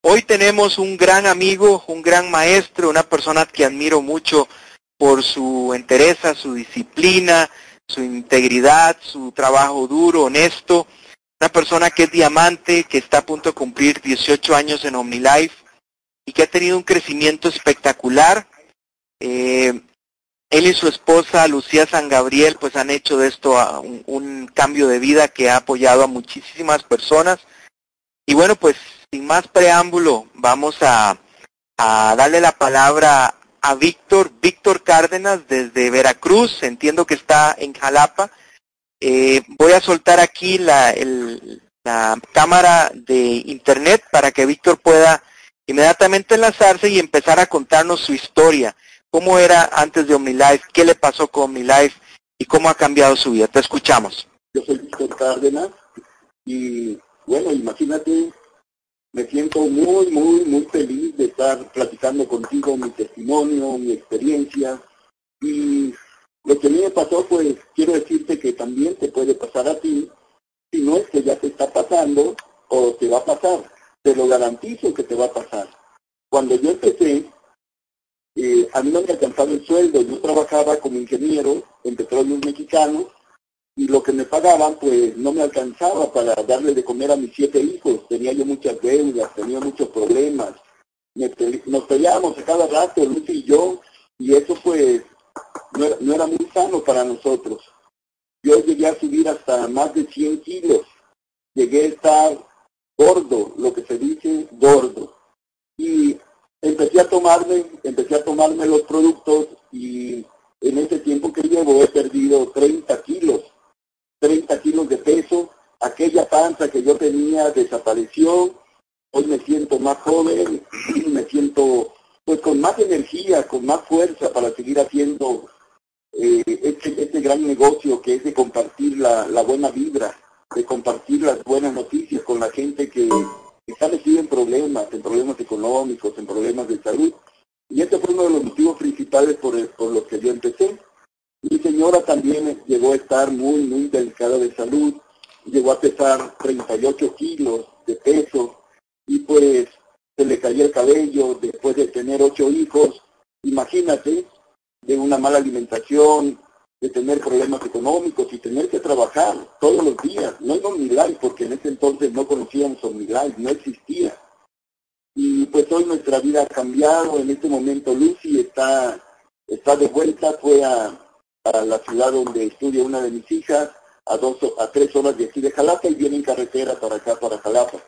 Hoy tenemos un gran amigo, un gran maestro, una persona que admiro mucho por su entereza, su disciplina, su integridad, su trabajo duro, honesto. Una persona que es diamante, que está a punto de cumplir 18 años en OmniLife y que ha tenido un crecimiento espectacular. Eh, él y su esposa Lucía San Gabriel pues han hecho de esto un, un cambio de vida que ha apoyado a muchísimas personas. Y bueno, pues sin más preámbulo, vamos a, darle la palabra a Víctor, Víctor Cárdenas desde Veracruz, entiendo que está en Jalapa. Eh, voy a soltar aquí la, la cámara de internet para que Víctor pueda inmediatamente enlazarse y empezar a contarnos su historia, cómo era antes de OmniLife, qué le pasó con OmniLife y cómo ha cambiado su vida. Te escuchamos. Yo soy Víctor Cárdenas y bueno, imagínate me siento muy, muy, muy feliz de estar platicando contigo mi testimonio, mi experiencia. Y lo que a mí me pasó, pues quiero decirte que también te puede pasar a ti, si no es que ya te está pasando o te va a pasar. Te lo garantizo que te va a pasar. Cuando yo empecé, eh, a mí no me alcanzaba el sueldo. Yo trabajaba como ingeniero en petróleos mexicanos y lo que me pagaban pues no me alcanzaba para darle de comer a mis siete hijos. Tenía yo muchas deudas, tenía muchos problemas. nos peleábamos a cada rato, Lucy y yo, y eso pues no era, muy sano para nosotros. Yo llegué a subir hasta más de 100 kilos. Llegué a estar gordo, lo que se dice gordo. Y empecé a tomarme, empecé a tomarme los productos y en ese tiempo que llevo he perdido 30 kilos 30 kilos de peso, aquella panza que yo tenía desapareció, hoy me siento más joven, me siento pues con más energía, con más fuerza para seguir haciendo eh, este, este, gran negocio que es de compartir la, buena vibra, de compartir las buenas noticias con la gente que está metida en problemas, en problemas económicos, en problemas de salud. Y este fue uno de los motivos principales por, por los que yo empecé. Mi señora también llegó a estar muy, muy delicada de salud, llegó a pesar 38 kilos de peso y pues se le cayó el cabello después de tener ocho hijos. Imagínate, de una mala alimentación, de tener problemas económicos y tener que trabajar todos los días. No en OmniLife, porque en ese entonces no conocíamos OmniLife, no existía. Y pues hoy nuestra vida ha cambiado. En este momento Lucy está, está de vuelta, fue a, a la ciudad donde estudia una de mis hijas, a, dos, a tres horas de aquí de Jalapa y viene en carretera para acá, para Jalapa.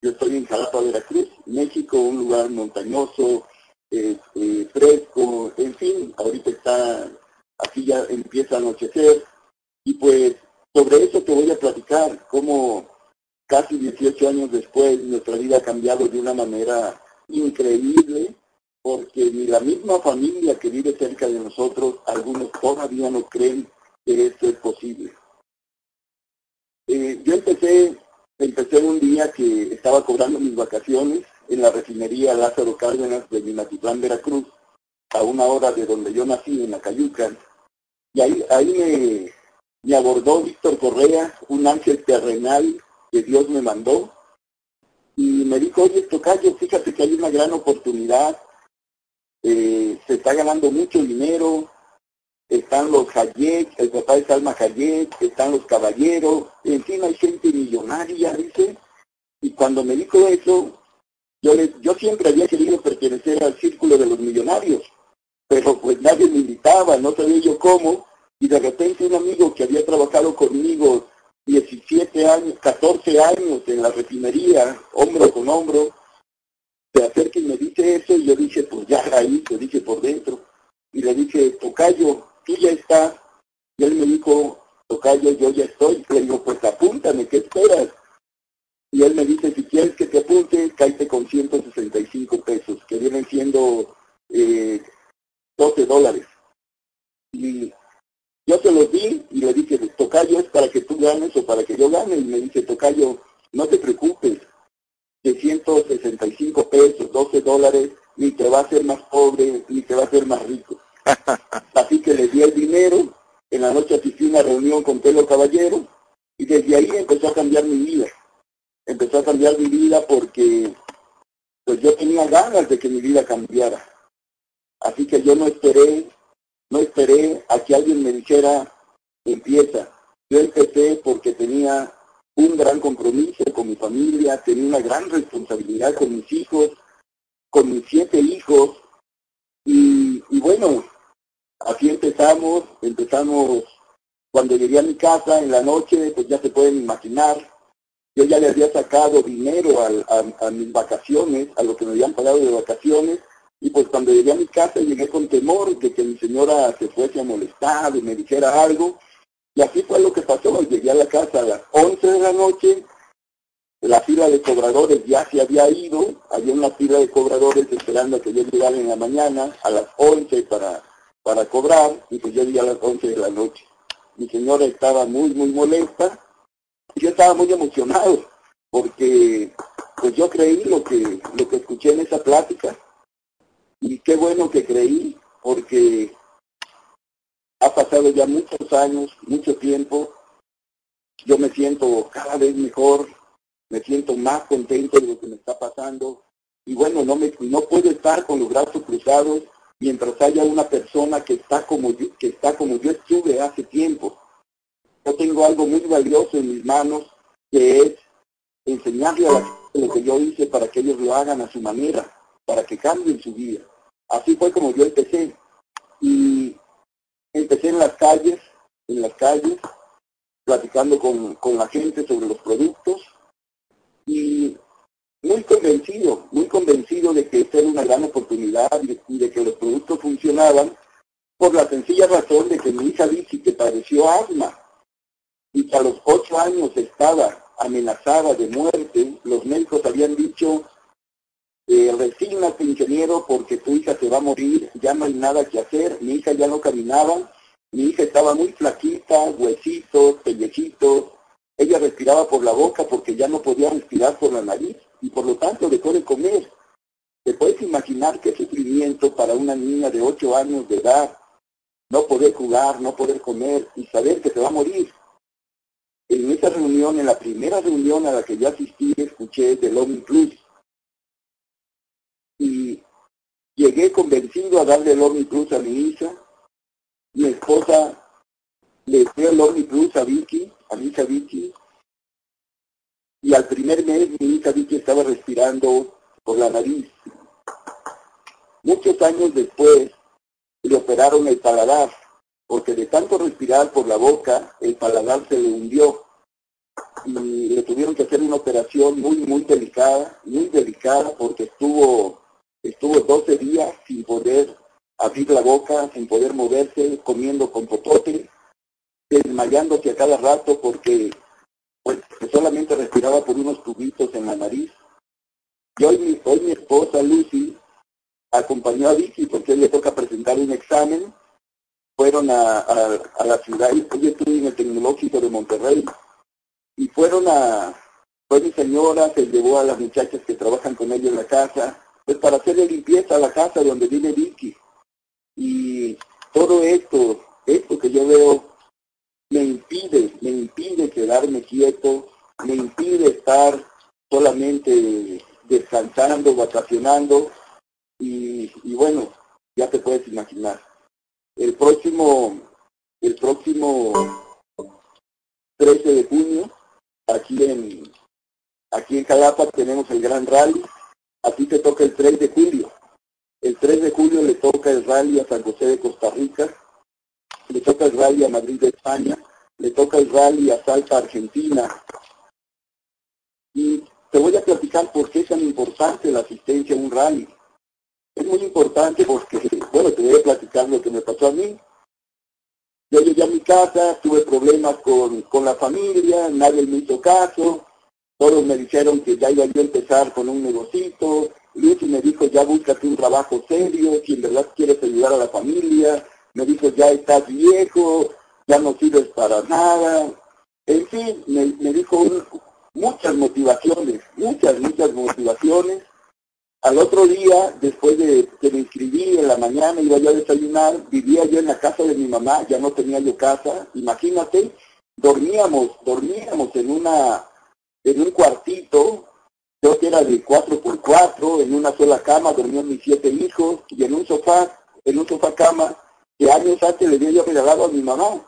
Yo estoy en Jalapa, Veracruz, México, un lugar montañoso, este, fresco, en fin, ahorita está, aquí ya empieza a anochecer. Y pues sobre eso te voy a platicar, cómo casi 18 años después nuestra vida ha cambiado de una manera increíble porque ni la misma familia que vive cerca de nosotros, algunos todavía no creen que esto es posible. Eh, yo empecé, empecé un día que estaba cobrando mis vacaciones en la refinería Lázaro Cárdenas de Minatitlán, Veracruz, a una hora de donde yo nací, en la Cayuca, y ahí, ahí me, abordó Víctor Correa, un ángel terrenal que Dios me mandó, y me dijo, oye, Tocayo, fíjate que hay una gran oportunidad. Eh, se está ganando mucho dinero, están los Hayek, el papá de Salma Hayek, están los caballeros, en fin, hay gente millonaria, dice, y cuando me dijo eso, yo, yo siempre había querido pertenecer al círculo de los millonarios, pero pues nadie me invitaba, no sabía yo cómo, y de repente un amigo que había trabajado conmigo 17 años, 14 años en la refinería, hombro con hombro, se acerca y me dice eso y yo dije, pues ya ahí, lo dije por dentro. Y le dije, Tocayo, tú ya estás. Y él me dijo, Tocayo, yo ya estoy. Le digo, pues apúntame, ¿qué esperas? Y él me dice, si quieres que te apunte, cállate con 165 pesos, que vienen siendo eh, 12 dólares. Y yo se los di y le dije, Tocayo es para que tú ganes o para que yo gane. Y me dice, Tocayo, no te preocupes, de 165 pesos, 12 dólares, ni te va a hacer más pobre, ni te va a hacer más rico. Así que le di el dinero, en la noche asistí a una reunión con Pelo Caballero, y desde ahí empezó a cambiar mi vida. Empezó a cambiar mi vida porque pues yo tenía ganas de que mi vida cambiara. Así que yo no esperé, no esperé a que alguien me dijera, empieza. Yo empecé porque tenía un gran compromiso con mi familia, tenía una gran responsabilidad con mis hijos, con mis siete hijos, y, bueno, así empezamos, empezamos cuando llegué a mi casa en la noche, pues ya se pueden imaginar, yo ya le había sacado dinero a, a, mis vacaciones, a lo que me habían pagado de vacaciones, y pues cuando llegué a mi casa llegué con temor de que mi señora se fuese a molestar y me dijera algo, y así fue lo que pasó, llegué a la casa a las 11 de la noche, la fila de cobradores ya se había ido, había una fila de cobradores esperando a que yo llegara en la mañana a las 11 para, para cobrar, y pues yo llegué a las 11 de la noche. Mi señora estaba muy, muy molesta, yo estaba muy emocionado, porque pues yo creí lo que, lo que escuché en esa plática, y qué bueno que creí, porque ha pasado ya muchos años, mucho tiempo. Yo me siento cada vez mejor, me siento más contento de lo que me está pasando. Y bueno, no, me, no puedo estar con los brazos cruzados mientras haya una persona que está como yo, que está como yo estuve hace tiempo. Yo tengo algo muy valioso en mis manos que es enseñarle a la gente lo que yo hice para que ellos lo hagan a su manera, para que cambien su vida. Así fue como yo empecé. Y empecé en las calles, en las calles, platicando con, la gente sobre los productos y muy convencido, muy convencido de que esta era una gran oportunidad y de, que los productos funcionaban por la sencilla razón de que mi hija Vicky, que padeció asma y que a los ocho años estaba amenazada de muerte, los médicos habían dicho, eh, resígnate ingeniero porque tu hija se va a morir, ya no hay nada que hacer, mi hija ya no caminaba, mi hija estaba muy flaquita, huesitos, pellejitos, ella respiraba por la boca porque ya no podía respirar por la nariz y por lo tanto dejó de comer. ¿Te puedes imaginar qué sufrimiento para una niña de 8 años de edad no poder jugar, no poder comer y saber que se va a morir? En esa reunión, en la primera reunión a la que yo asistí, escuché del Omni Plus y llegué convencido a darle el Omniplus a mi hija. Mi esposa le dio el Omniplus a Vicky, a mi hija Vicky, y al primer mes mi hija Vicky estaba respirando por la nariz. Muchos años después le operaron el paladar, porque de tanto respirar por la boca, el paladar se le hundió y le tuvieron que hacer una operación muy, muy delicada, muy delicada, porque estuvo Estuvo 12 días sin poder abrir la boca, sin poder moverse, comiendo con popote, desmayándose a cada rato porque pues, solamente respiraba por unos tubitos en la nariz. Y hoy mi, hoy mi esposa Lucy acompañó a Vicky porque le toca presentar un examen. Fueron a, a, la ciudad, yo estuve en el Tecnológico de Monterrey, y fueron a, fue mi señora, se llevó a las muchachas que trabajan con ella en la casa, pues para hacerle limpieza a la casa donde vive Vicky. Y todo esto, esto que yo veo, me impide, me impide quedarme quieto, me impide estar solamente descansando, vacacionando, y, y bueno, ya te puedes imaginar. El próximo, el próximo 13 de junio, aquí en, aquí en Jalapa tenemos el Gran Rally, a ti te toca el 3 de julio. El 3 de julio le toca el rally a San José de Costa Rica, le toca el rally a Madrid de España, le toca el rally a Salta, Argentina. Y te voy a platicar por qué es tan importante la asistencia a un rally. Es muy importante porque, bueno, te voy a platicar lo que me pasó a mí. Yo llegué a mi casa, tuve problemas con, con la familia, nadie me hizo caso, todos me dijeron que ya iba yo a empezar con un negocito. Lucy me dijo, ya búscate un trabajo serio, si en verdad quieres ayudar a la familia. Me dijo, ya estás viejo, ya no sirves para nada. En fin, me, dijo muchas motivaciones, muchas, muchas motivaciones. Al otro día, después de que me inscribí en la mañana, iba yo a desayunar, vivía yo en la casa de mi mamá, ya no tenía yo casa, imagínate, dormíamos, dormíamos en una, en un cuartito, yo que era de cuatro por cuatro, en una sola cama, dormían mis siete hijos, y en un sofá, en un sofá cama, que años antes le había yo regalado a mi mamá.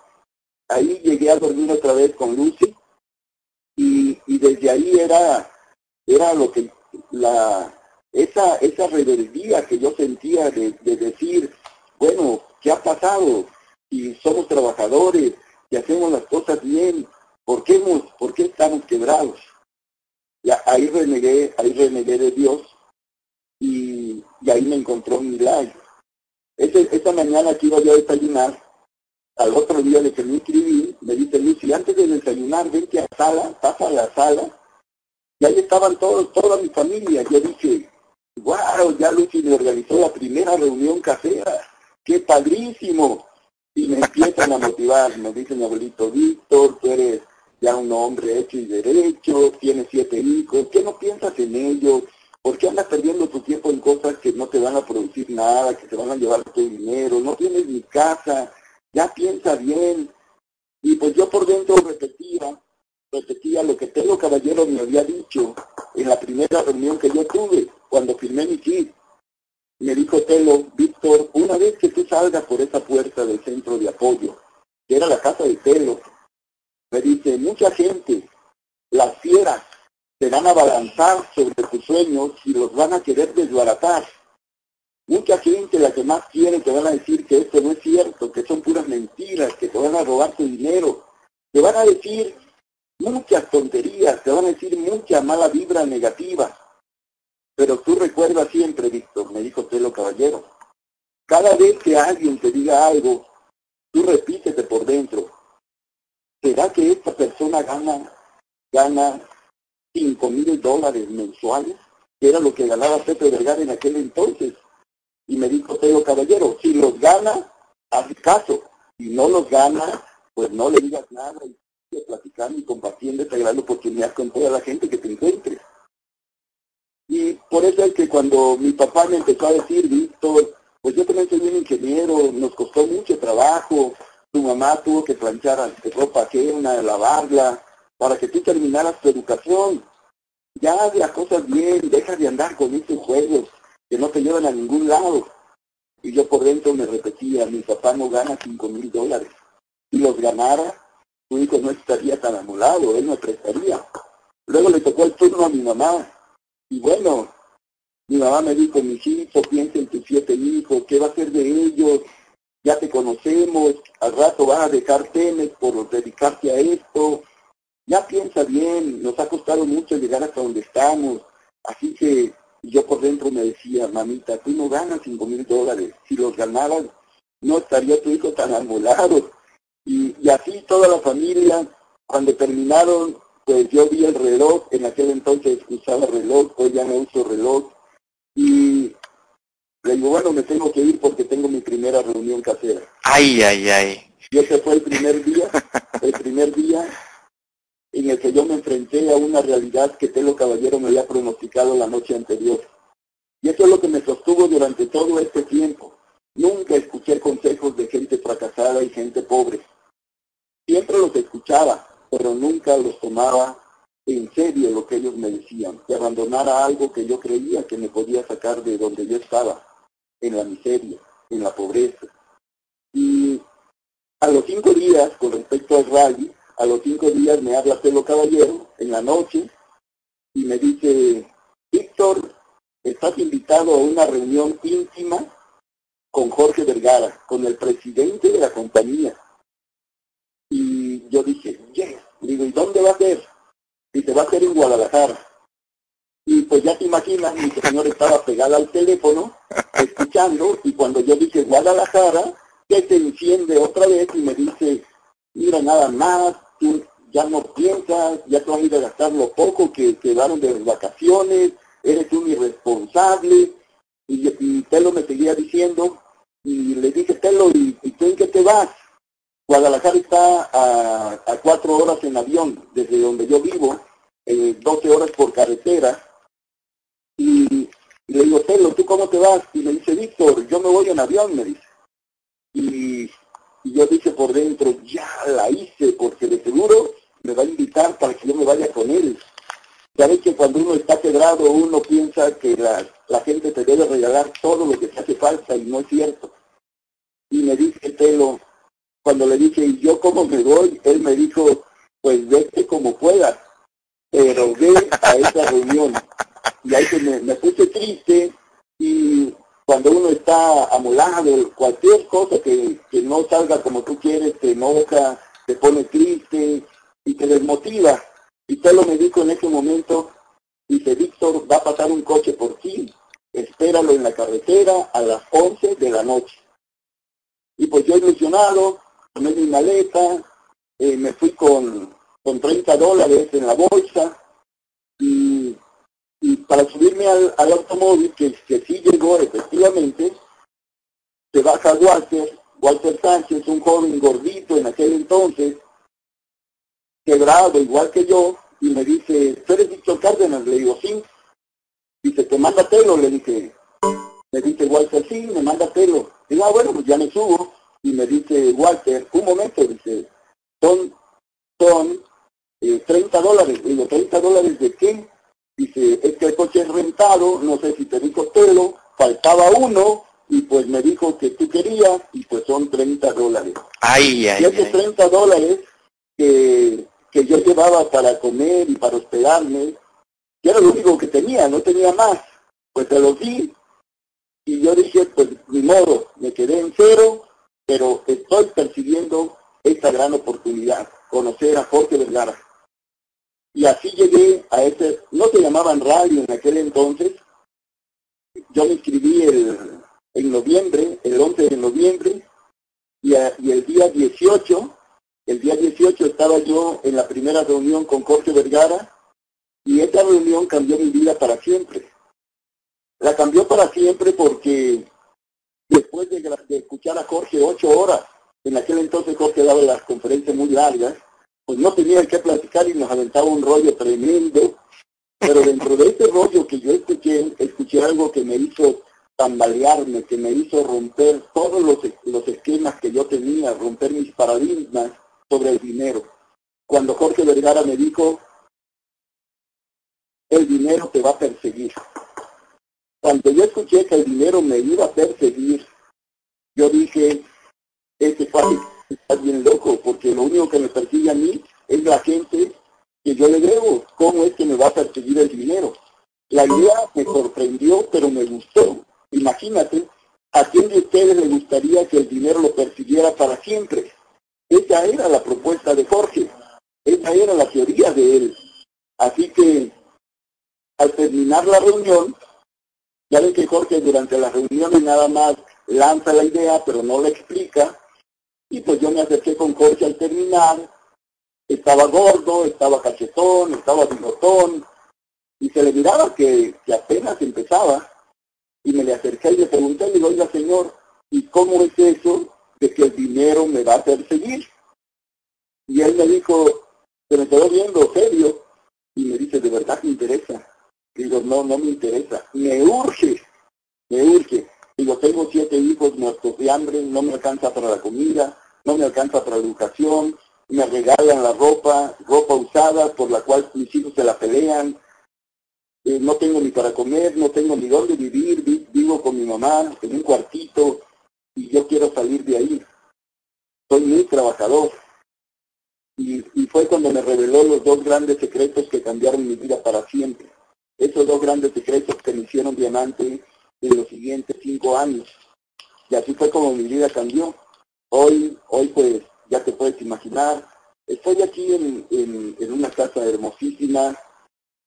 Ahí llegué a dormir otra vez con Lucy, y, y desde ahí era, era lo que, la, esa, esa rebeldía que yo sentía de, de decir, bueno, ¿qué ha pasado? Y somos trabajadores, y hacemos las cosas bien, ¿por qué, hemos, por qué estamos quebrados? Ya, ahí renegué, ahí renegué de Dios y, ahí me encontró un milagro. Ese, esa mañana que iba yo a desayunar, al otro día de que me inscribí, me dice Lucy, antes de desayunar, vente a la sala, pasa a la sala, y ahí estaban todos, toda mi familia. Yo dije, wow, ya Lucy me organizó la primera reunión casera, qué padrísimo y me empiezan a motivar, me dice mi abuelito Víctor, tú eres ya un hombre hecho y derecho, tienes siete hijos, ¿qué no piensas en ellos? ¿Por qué andas perdiendo tu tiempo en cosas que no te van a producir nada, que te van a llevar tu dinero? No tienes ni casa, ya piensa bien. Y pues yo por dentro repetía, repetía lo que Telo Caballero me había dicho en la primera reunión que yo tuve, cuando firmé mi kit me dijo Telo, Víctor, una vez que tú salgas por esa puerta del centro de apoyo, que era la casa de Telo, me dice, mucha gente, las fieras, se van a abalanzar sobre tus sueños y los van a querer desbaratar. Mucha gente, la que más quiere, te van a decir que esto no es cierto, que son puras mentiras, que te van a robar tu dinero. Te van a decir muchas tonterías, te van a decir mucha mala vibra negativa. Pero tú recuerda siempre, Víctor, me dijo Telo Caballero, cada vez que alguien te diga algo, tú repítete por dentro. ¿Será que esta persona gana, gana cinco mil dólares mensuales? Que era lo que ganaba Pepe Vergara en aquel entonces. Y me dijo Telo Caballero, si los gana, haz caso. Si no los gana, pues no le digas nada y sigue platicando y compartiendo esta gran oportunidad con toda la gente que te encuentres. Y por eso es que cuando mi papá me empezó a decir, Víctor, pues yo también soy un ingeniero, nos costó mucho trabajo, tu mamá tuvo que planchar ropa ajena, lavarla, para que tú terminaras tu educación. Ya de las cosas bien, deja de andar con esos juegos que no te llevan a ningún lado. Y yo por dentro me repetía, mi papá no gana cinco mil dólares. Si los ganara, tu hijo no estaría tan amolado, él no prestaría. Luego le tocó el turno a mi mamá, y bueno, mi mamá me dijo, mi hijo, piensa en tus siete hijos, ¿qué va a hacer de ellos? Ya te conocemos, al rato vas a dejar temes por dedicarte a esto. Ya piensa bien, nos ha costado mucho llegar hasta donde estamos. Así que yo por dentro me decía, mamita, tú no ganas cinco mil dólares. Si los ganaras, no estaría tu hijo tan amolado. Y, y así toda la familia, cuando terminaron pues yo vi el reloj, en aquel entonces usaba reloj, hoy ya no uso reloj, y digo, bueno, me tengo que ir porque tengo mi primera reunión casera. Ay, ay, ay. Y ese fue el primer día, el primer día en el que yo me enfrenté a una realidad que Telo Caballero me había pronosticado la noche anterior. Y eso es lo que me sostuvo durante todo este tiempo. Nunca escuché consejos de gente fracasada y gente pobre. Siempre los escuchaba, pero nunca los tomaba en serio lo que ellos me decían, que abandonara algo que yo creía que me podía sacar de donde yo estaba, en la miseria, en la pobreza. Y a los cinco días, con respecto al rally, a los cinco días me habla Pelo Caballero en la noche y me dice, Víctor, estás invitado a una reunión íntima con Jorge Vergara, con el presidente de la compañía. Y yo dije, yes. Digo, ¿y dónde va a ser? Dice, va a ser en Guadalajara. Pues ya te imaginas, mi señor estaba pegada al teléfono, escuchando, y cuando yo dije Guadalajara, que se enciende otra vez y me dice, mira, nada más, tú ya no piensas, ya te vas a a gastar lo poco que quedaron de vacaciones, eres un irresponsable. Y, y Telo me seguía diciendo, y le dije, Telo, ¿y, ¿y tú en qué te vas? Guadalajara está a, cuatro horas en avión desde donde yo vivo, 12 eh, horas por carretera. Y, le digo, Telo, ¿tú cómo te vas? Y me dice, Víctor, yo me voy en avión, me dice. Y, y yo dije por dentro, ya la hice, porque de seguro me va a invitar para que yo me vaya con él. Sabes que cuando uno está quebrado, uno piensa que la, la gente te debe regalar todo lo que te hace falta y no es cierto. Y me dice Telo, cuando le dije, ¿y yo cómo me voy? Él me dijo, pues vete como puedas, pero ve a esa reunión. Y ahí me, puse triste y cuando uno está amolado, cualquier cosa que, que no salga como tú quieres, te enoja, te pone triste y te desmotiva. Y Telo me dijo en ese momento, dice, Víctor, va a pasar un coche por ti, espéralo en la carretera a las 11 de la noche. Y pues yo ilusionado, tomé mi maleta, eh, me fui con, con 30 dólares en la bolsa para subirme al, al automóvil, que, que sí llegó efectivamente, se baja Walter, Walter Sánchez, un joven gordito en aquel entonces, quebrado igual que yo, y me dice, ¿tú eres Víctor Cárdenas? Le digo, sí. Dice, ¿te manda pelo? Le dije, me dice Walter, sí, me manda pelo. Digo, ah, bueno, pues ya me subo. Y me dice Walter, un momento, dice, son, son eh, 30 dólares. Digo, ¿30 dólares de qué? Dice, es que el coche es rentado, no sé si te dijo pelo, faltaba uno, y pues me dijo que tú querías, y pues son 30 dólares. Ay, ay, y esos 30 dólares que, que yo llevaba para comer y para hospedarme, que era lo único que tenía, no tenía más. Pues se los di y yo dije, pues ni modo, me quedé en cero, pero estoy persiguiendo esta gran oportunidad, conocer a Jorge Vergara. Y así llegué a ese, no se llamaban radio en aquel entonces, yo me inscribí el, en noviembre, el 11 de noviembre, y, y el día 18 el día 18 estaba yo en la primera reunión con Jorge Vergara y esta reunión cambió mi vida para siempre. La cambió para siempre porque después de, escuchar a Jorge ocho horas, en aquel entonces Jorge daba las conferencias muy largas, pues no tenía que platicar y nos aventaba un rollo tremendo, pero dentro de ese rollo que yo escuché, escuché algo que me hizo tambalearme, que me hizo romper todos los, los esquemas que yo tenía, romper mis paradigmas, sobre el dinero. Cuando Jorge Vergara me dijo, el dinero te va a perseguir. Cuando yo escuché que el dinero me iba a perseguir, yo dije, este padre está bien loco, porque lo único que me persigue a mí es la gente que yo le debo. ¿Cómo es que me va a perseguir el dinero? La idea me sorprendió, pero me gustó. Imagínate, ¿a quién de ustedes le gustaría que el dinero lo persiguiera para siempre? Esa era la propuesta de Jorge, esa era la teoría de él. Así que al terminar la reunión, ya ven que Jorge durante la reunión nada más lanza la idea, pero no la explica, y pues yo me acerqué con Jorge al terminar, estaba gordo, estaba cachetón, estaba bigotón, y se le miraba que, que apenas empezaba, y me le acerqué y le pregunté, le digo, oiga señor, ¿y cómo es eso de que el dinero me va a perseguir. Y él me dijo, se me quedó viendo serio y me dice, ¿de verdad te interesa? digo, no, no me interesa, me urge, me urge. De hambre, no me alcanza para la comida, no me alcanza para la educación, me regalan la ropa, ropa usada por la cual mis hijos se la pelean, eh, no tengo ni para comer, no tengo ni dónde vivir, vivo con mi mamá en un cuartito, y yo quiero salir de ahí. Soy muy trabajador. Y, fue cuando me reveló los dos grandes secretos que cambiaron mi vida para siempre. Esos dos grandes secretos que me hicieron diamante en los siguientes cinco años. Y así fue como mi vida cambió. Hoy, hoy pues, ya te puedes imaginar, estoy aquí en, en, una casa hermosísima,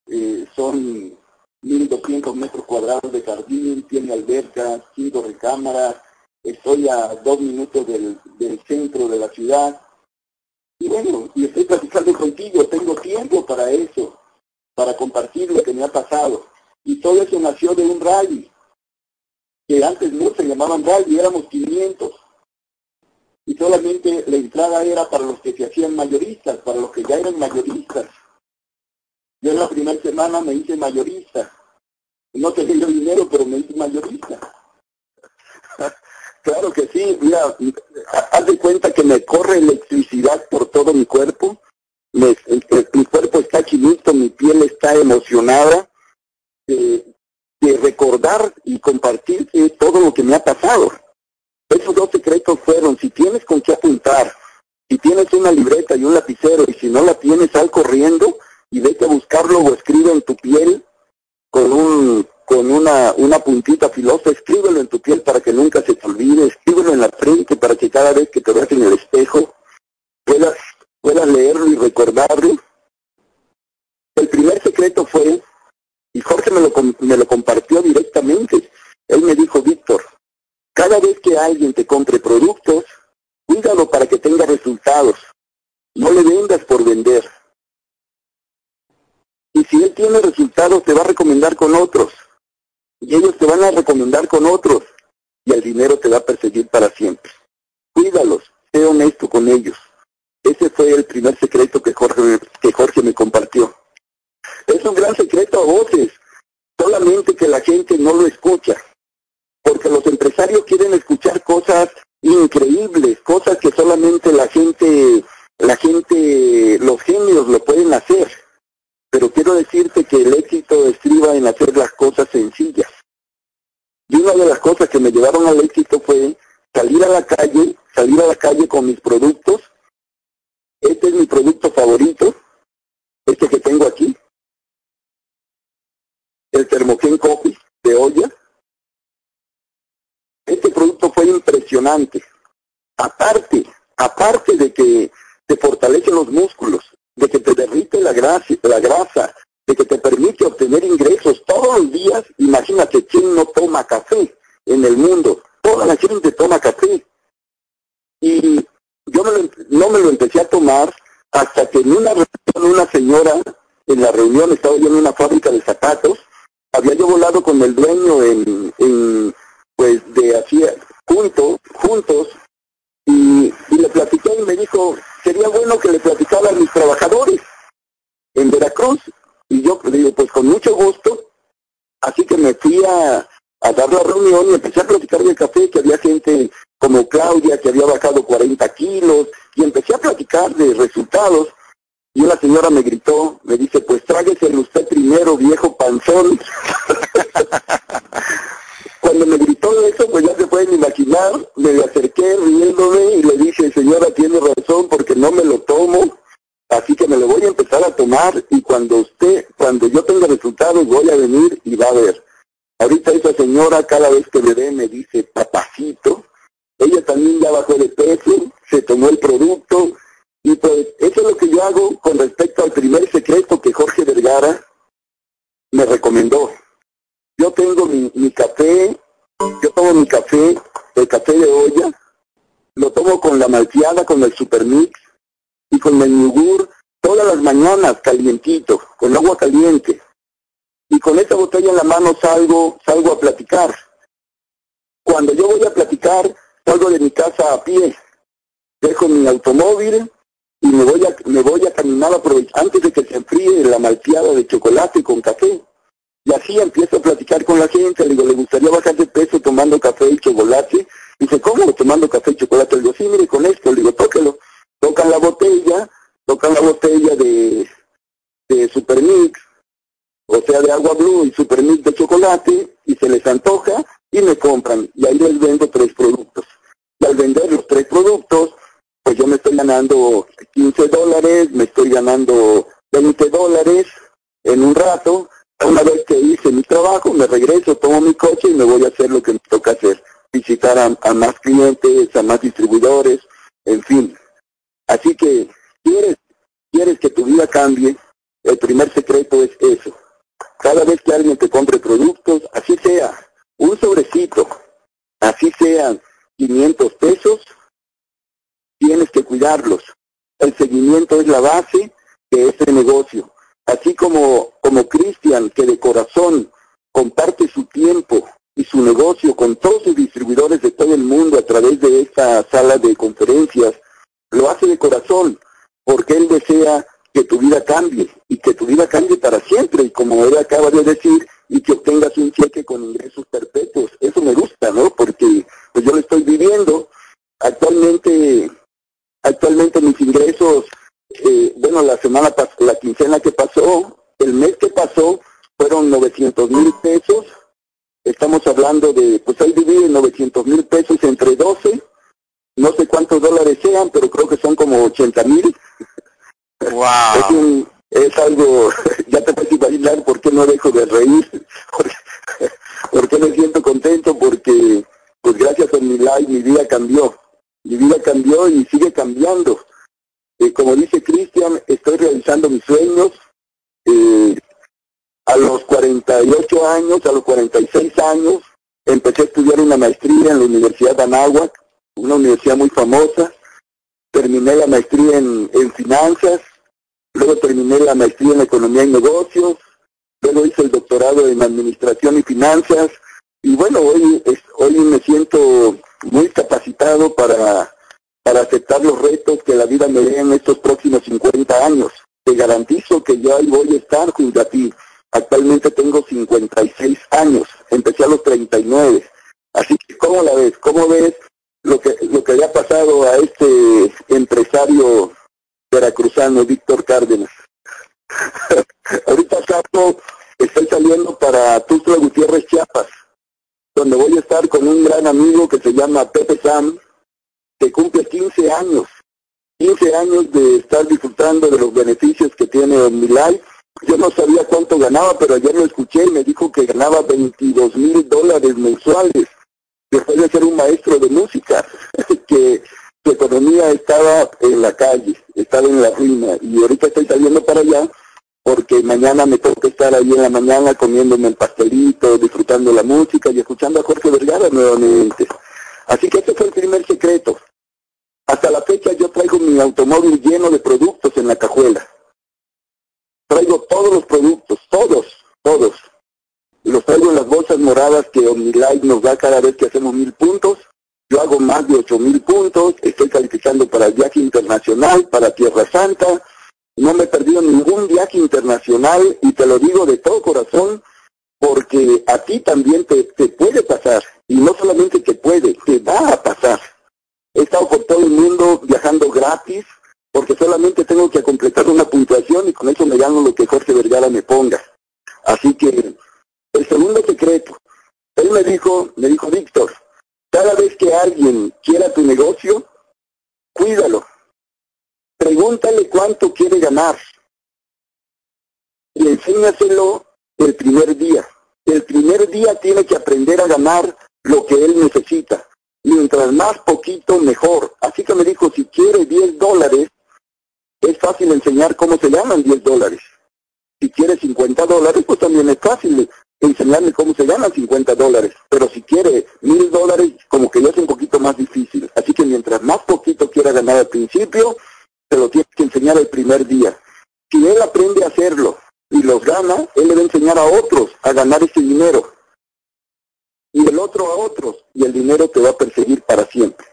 eh, son 1.200 metros cuadrados de jardín, tiene alberca, cinco recámaras, estoy a dos minutos del, centro de la ciudad. Y bueno, y estoy platicando contigo, tengo tiempo para eso, para compartir lo que me ha pasado. Y todo eso nació de un rally, que antes no se llamaban rally, éramos 500. Y solamente la entrada era para los que se hacían mayoristas, para los que ya eran mayoristas. Yo en la primera semana me hice mayorista. No tenía dinero, pero me hice mayorista. claro que sí, mira, haz de cuenta que me corre electricidad por todo mi cuerpo. mi cuerpo está chinito, mi piel está emocionada de, de recordar y compartir todo lo que me ha pasado. Esos dos secretos fueron, si tienes con qué apuntar, si tienes una libreta y un lapicero y si no la tienes, sal corriendo y vete a buscarlo o escribe en tu piel con un con una, una puntita filosa, escríbelo en tu piel para que nunca se te olvide, escríbelo en la frente para que cada vez que te veas en el espejo puedas, puedas leerlo y recordarlo. El primer secreto fue, y Jorge me me lo compartió directamente, él me dijo, Víctor, cada vez que alguien te compre productos, cuídalo para que tenga resultados. No le vendas por vender. Y si él tiene resultados, te va a recomendar con otros. Y ellos te van a recomendar con otros. Y el dinero te va a perseguir para siempre. Cuídalos, sé honesto con ellos. Ese fue el primer secreto que Jorge, que Jorge me compartió. Es un gran secreto a voces, solamente que la gente no lo escucha. Porque los empresarios quieren escuchar cosas increíbles, cosas que solamente la gente, la gente, los genios lo pueden hacer pero quiero decirte que el éxito estriba en hacer las cosas sencillas. Y una de las cosas que me llevaron al éxito fue salir a la calle, salir a la calle con mis productos. Este es mi producto favorito, este que tengo aquí. El Thermogen Coffee de olla. Este producto fue impresionante. Aparte, aparte de que te fortalece los músculos, de que te derrite la grasa, la grasa, de que te permite obtener ingresos todos los días. Imagínate, ¿quién no toma café en el mundo? Toda la gente toma café. Y yo no me lo empecé a tomar hasta que en una reunión, una señora, en la reunión, estaba yo en una fábrica de zapatos, había yo volado con el dueño en, pues de hacía juntos, juntos, y, le platicé y me dijo, sería bueno que le platicara a mis trabajadores en Veracruz. Y yo le digo, pues con mucho gusto. Así que me fui a, dar la reunión y empecé a platicar del café, que había gente como Claudia que había bajado 40 kilos, y empecé a platicar de resultados. Y una señora me gritó, me dice, pues tráguese usted primero, viejo panzón. Cuando me gritó eso, pues ya se pueden imaginar, me acerqué riéndome y le dije, señora, tiene razón porque no me lo tomo, así que me lo voy a empezar a tomar y cuando usted, cuando yo tenga resultados voy a venir y va a ver. Ahorita esa señora cada vez que me ve me dice, papacito, ella también ya bajó de peso, se tomó el producto y pues eso es lo que yo hago con respecto al primer secreto que Jorge Vergara me recomendó. Yo tengo mi, mi café, yo tomo mi café, el café de olla, lo tomo con la malteada, con el supermix y con el yogur todas las mañanas calientito, con agua caliente. Y con esa botella en la mano salgo, salgo a platicar. Cuando yo voy a platicar, salgo de mi casa a pie, dejo mi automóvil y me voy a, me voy a caminar antes de que se enfríe la malteada de chocolate con café. Y así empiezo a platicar con la gente, le digo, ¿le gustaría bajar de peso tomando café y chocolate? Y dice, ¿cómo tomando café y chocolate? Le digo, sí, mire, con esto, le digo, tóquelo. Tocan la botella, tocan la botella de, de Supermix, o sea, de agua blue y Supermix de chocolate, y se les antoja y me compran. Y ahí les vendo tres productos. Y al vender los tres productos, pues yo me estoy ganando 15 dólares, me estoy ganando 20 dólares en un rato, una vez que hice mi trabajo, me regreso, tomo mi coche y me voy a hacer lo que me toca hacer. Visitar a, más clientes, a más distribuidores, en fin. Así que, ¿quieres, quieres que tu vida cambie? El primer secreto es eso. Cada vez que alguien te compre productos, así sea un sobrecito, así sean 500 pesos, tienes que cuidarlos. El seguimiento es la base de ese negocio así como, como Cristian, que de corazón comparte su tiempo y su negocio con todos sus distribuidores de todo el mundo a través de esta sala de conferencias, lo hace de corazón, porque él desea que tu vida cambie y que tu vida cambie para siempre. Y como él acaba de decir, y que obtengas un cheque con ingresos perpetuos. Eso me gusta, ¿no? Porque pues yo lo estoy viviendo. Actualmente, actualmente mis ingresos, eh, bueno, la semana, la quincena que pasó, el mes que pasó, fueron 900 mil pesos. Estamos hablando de, pues ahí divide 900 mil pesos entre 12. No sé cuántos dólares sean, pero creo que son como 80 mil. Wow. Es, algo, ya te puedes imaginar por qué no dejo de reír, por qué me siento contento, porque pues gracias a mi live mi vida cambió. Mi vida cambió y sigue cambiando. Eh, como dice Cristian, estoy realizando mis sueños. Eh, a los 48 años, a los 46 años, empecé a estudiar una maestría en la Universidad de Anáhuac, una universidad muy famosa. Terminé la maestría en, finanzas, luego terminé la maestría en economía y negocios, luego hice el doctorado en administración y finanzas, y bueno, hoy, hoy me siento muy capacitado para, para aceptar los retos que la vida me dé en estos próximos 50 años. Te garantizo que yo ahí voy a estar junto a ti. Actualmente tengo 56 años, empecé a los 39. Así que, ¿cómo la ves? ¿Cómo ves lo que, lo que haya pasado a este empresario veracruzano, Víctor Cárdenas? Ahorita Capo, estoy saliendo para Tuxtla Gutiérrez, Chiapas, donde voy a estar con un gran amigo que se llama Pepe Sam, que cumple 15 años. 15 años de estar disfrutando de los beneficios que tiene OmniLife yo no sabía cuánto ganaba, pero ayer lo escuché y me dijo que ganaba 22 mil dólares mensuales después de ser un maestro de música, que su economía estaba en la calle, estaba en la ruina. Y ahorita estoy saliendo para allá porque mañana me que estar ahí en la mañana comiéndome el pastelito, disfrutando la música y escuchando a Jorge Vergara nuevamente. Así que ese fue el primer secreto. Hasta la fecha yo traigo mi automóvil lleno de productos en la cajuela traigo todos los productos, todos, todos. Los traigo en las bolsas moradas que OmniLife nos da cada vez que hacemos mil puntos. Yo hago más de ocho mil puntos, estoy calificando para el viaje internacional, para Tierra Santa. No me he perdido ningún viaje internacional y te lo digo de todo corazón porque a ti también te, te puede pasar. Y no solamente te puede, te va a pasar. He estado por todo el mundo viajando gratis, porque solamente tengo que completar una puntuación y con eso me gano lo que Jorge Vergara me ponga. Así que el segundo secreto, él me dijo, me dijo Víctor, cada vez que alguien quiera tu negocio, cuídalo. Pregúntale cuánto quiere ganar y enséñaselo el primer día. El primer día tiene que aprender a ganar lo que él necesita. Mientras más poquito, mejor. Así que me dijo, si quiere 10 dólares, es fácil enseñar cómo se ganan 10 dólares. Si quiere 50 dólares, pues también es fácil enseñarle cómo se ganan 50 dólares. Pero si quiere mil dólares, como que ya es un poquito más difícil. Así que mientras más poquito quiera ganar al principio, se lo tiene que enseñar el primer día. Si él aprende a hacerlo y los gana, él le va a enseñar a otros a ganar ese dinero. Y el otro a otros. Y el dinero te va a perseguir para siempre.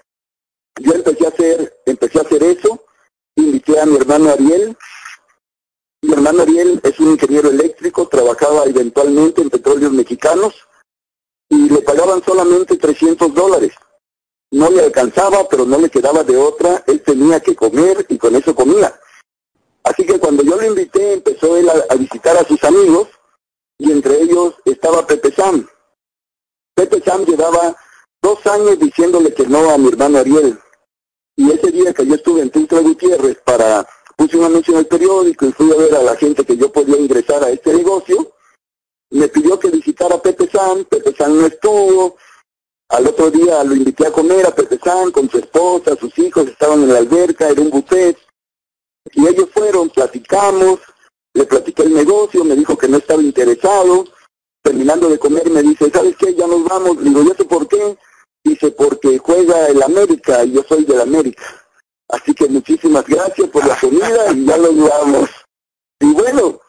Yo empecé a hacer, empecé a hacer eso invité a mi hermano Ariel. Mi hermano Ariel es un ingeniero eléctrico, trabajaba eventualmente en petróleos mexicanos y le pagaban solamente 300 dólares. No le alcanzaba, pero no le quedaba de otra. Él tenía que comer y con eso comía. Así que cuando yo lo invité, empezó él a, visitar a sus amigos y entre ellos estaba Pepe Sam. Pepe Sam llevaba dos años diciéndole que no a mi hermano Ariel. Y ese día que yo estuve en Tuxtla Gutiérrez para, puse un anuncio en el periódico y fui a ver a la gente que yo podía ingresar a este negocio, me pidió que visitara a Pepe San, Pepe San no estuvo, al otro día lo invité a comer a Pepe San con su esposa, sus hijos estaban en la alberca, era un buffet, y ellos fueron, platicamos, le platiqué el negocio, me dijo que no estaba interesado, terminando de comer me dice, ¿sabes qué? Ya nos vamos, le digo, ¿y eso por qué? Dice, porque juega el América y yo soy del América. Así que muchísimas gracias por la comida y ya lo vamos. Y bueno,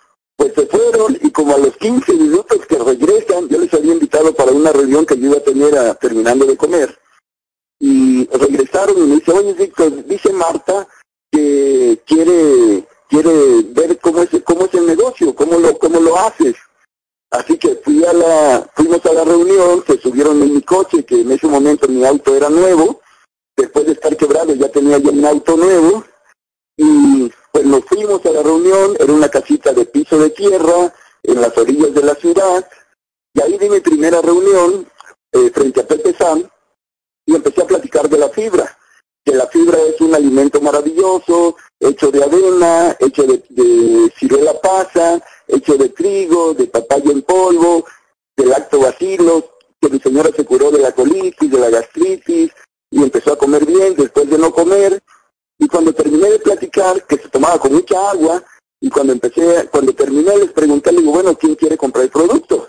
pues se fueron y como a los 15 minutos que regresan, yo les había invitado para una reunión que yo iba a tener a, terminando de comer. Y regresaron y me dice, oye Víctor, dice Marta que quiere quiere ver cómo es, cómo es el negocio, cómo lo, cómo lo haces. Así que fui a la, fuimos a la reunión, se subieron en mi coche, que en ese momento mi auto era nuevo, después de estar quebrado ya tenía yo un auto nuevo, y pues nos fuimos a la reunión, era una casita de piso de tierra, en las orillas de la ciudad, y ahí di mi primera reunión eh, frente a Pepe Sam, y empecé a platicar de la fibra, que la fibra es un alimento maravilloso, hecho de avena, hecho de, de ciruela pasa, hecho de trigo, de papaya en polvo, de lactobacilos, que mi señora se curó de la colitis, de la gastritis, y empezó a comer bien después de no comer. Y cuando terminé de platicar, que se tomaba con mucha agua, y cuando empecé, cuando terminé les pregunté, le digo, bueno, ¿quién quiere comprar el producto?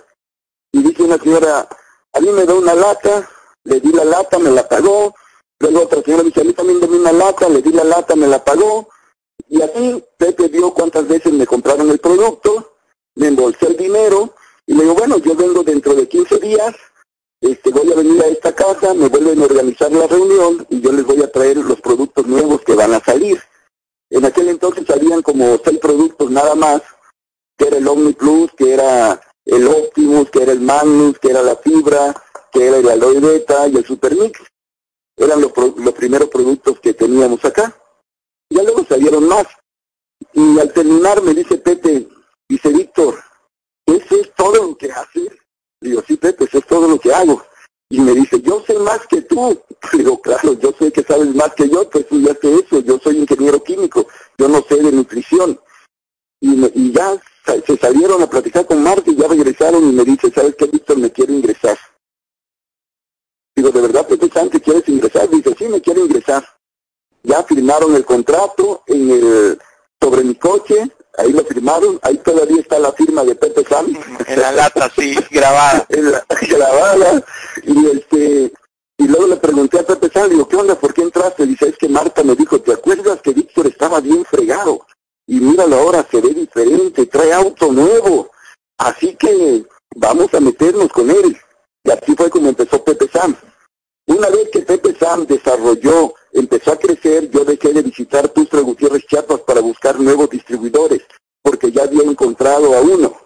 Y dice una señora, a mí me da una lata, le di la lata, me la pagó, luego otra señora dice, a mí también me una lata, le di la lata, me la pagó, y así Pepe vio cuántas veces me compraron el producto, me embolsé el dinero, y le digo, bueno, yo vengo dentro de 15 días, este, voy a venir a esta casa, me vuelven a organizar la reunión y yo les voy a traer los productos nuevos que van a salir. En aquel entonces salían como seis productos nada más, que era el Omni Plus, que era el Optimus, que era el Magnus, que era la fibra, que era el Aloe Beta y el Supermix. Eran los, los primeros productos que teníamos acá. Ya luego salieron más. Y al terminar me dice Pepe, dice Víctor, ¿eso es todo lo que haces? Digo, sí, Pepe, eso es todo lo que hago. Y me dice, yo sé más que tú. Digo, claro, yo sé que sabes más que yo, pues tú ya sé eso, yo soy ingeniero químico, yo no sé de nutrición. Y, y ya se salieron a platicar con Marta y ya regresaron y me dice, ¿sabes qué, Víctor? Me quiero ingresar. Digo, ¿de verdad, Pepe Sánchez, quieres ingresar? Dice, sí, me quiero ingresar. Ya firmaron el contrato en el, sobre mi coche, ahí lo firmaron, ahí todavía está la firma de Pepe Sam. En la lata, sí, grabada. grabada, y este, y luego le pregunté a Pepe Sam, digo, ¿qué onda? ¿Por qué entraste? Dice, es que Marta me dijo, ¿te acuerdas que Víctor estaba bien fregado? Y míralo ahora, se ve diferente, trae auto nuevo. Así que vamos a meternos con él. Y así fue como empezó Pepe Sam. Una vez que Pepe Sam desarrolló, empezó a crecer, yo dejé de visitar Tustra Gutiérrez Chiapas para buscar nuevos distribuidores, porque ya había encontrado a uno.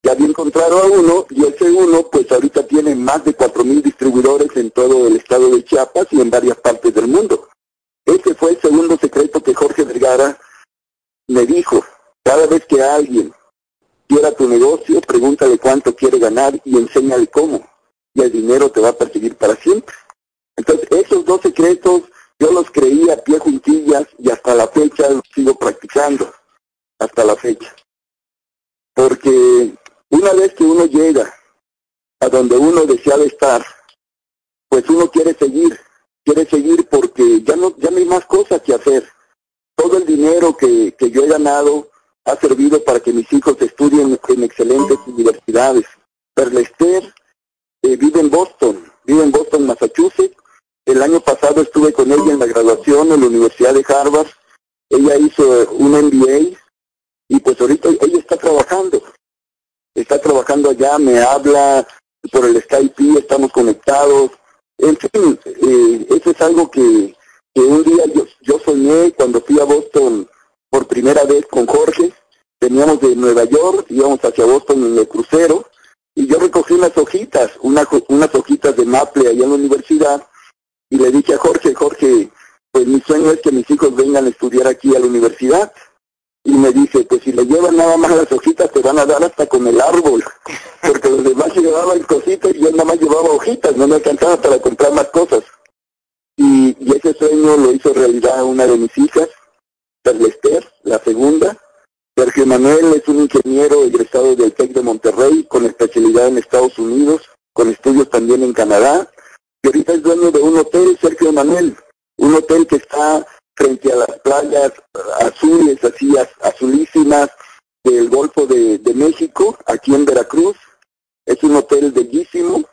Ya había encontrado a uno y ese uno pues ahorita tiene más de cuatro mil distribuidores en todo el estado de Chiapas y en varias partes del mundo. Ese fue el segundo secreto que Jorge Vergara me dijo. Cada vez que alguien quiera tu negocio, pregúntale cuánto quiere ganar y enséñale cómo y el dinero te va a perseguir para siempre. Entonces, esos dos secretos yo los creí a pie juntillas y hasta la fecha los sigo practicando, hasta la fecha. Porque una vez que uno llega a donde uno deseaba estar, pues uno quiere seguir, quiere seguir porque ya no, ya no hay más cosas que hacer. Todo el dinero que, que yo he ganado ha servido para que mis hijos estudien en excelentes universidades. Perlester eh, vive en Boston, vive en Boston, Massachusetts. El año pasado estuve con ella en la graduación en la Universidad de Harvard. Ella hizo un MBA y pues ahorita ella está trabajando. Está trabajando allá, me habla por el Skype, estamos conectados. En fin, eh, eso es algo que, que un día yo, yo soñé cuando fui a Boston por primera vez con Jorge. Veníamos de Nueva York, íbamos hacia Boston en el crucero y yo recogí unas hojitas, unas hojitas de maple allá en la universidad, y le dije a Jorge, Jorge, pues mi sueño es que mis hijos vengan a estudiar aquí a la universidad. Y me dice, pues si le llevan nada más las hojitas, te van a dar hasta con el árbol. Porque los demás llevaban cositas y yo nada más llevaba hojitas, no me alcanzaba para comprar más cosas. Y, y ese sueño lo hizo realidad una de mis hijas, Perlester, la segunda, Sergio Manuel es un ingeniero egresado del TEC de Monterrey con especialidad en Estados Unidos, con estudios también en Canadá. Y ahorita es dueño de un hotel, Sergio Manuel, un hotel que está frente a las playas azules, así azulísimas del Golfo de, México, aquí en Veracruz. Es un hotel bellísimo.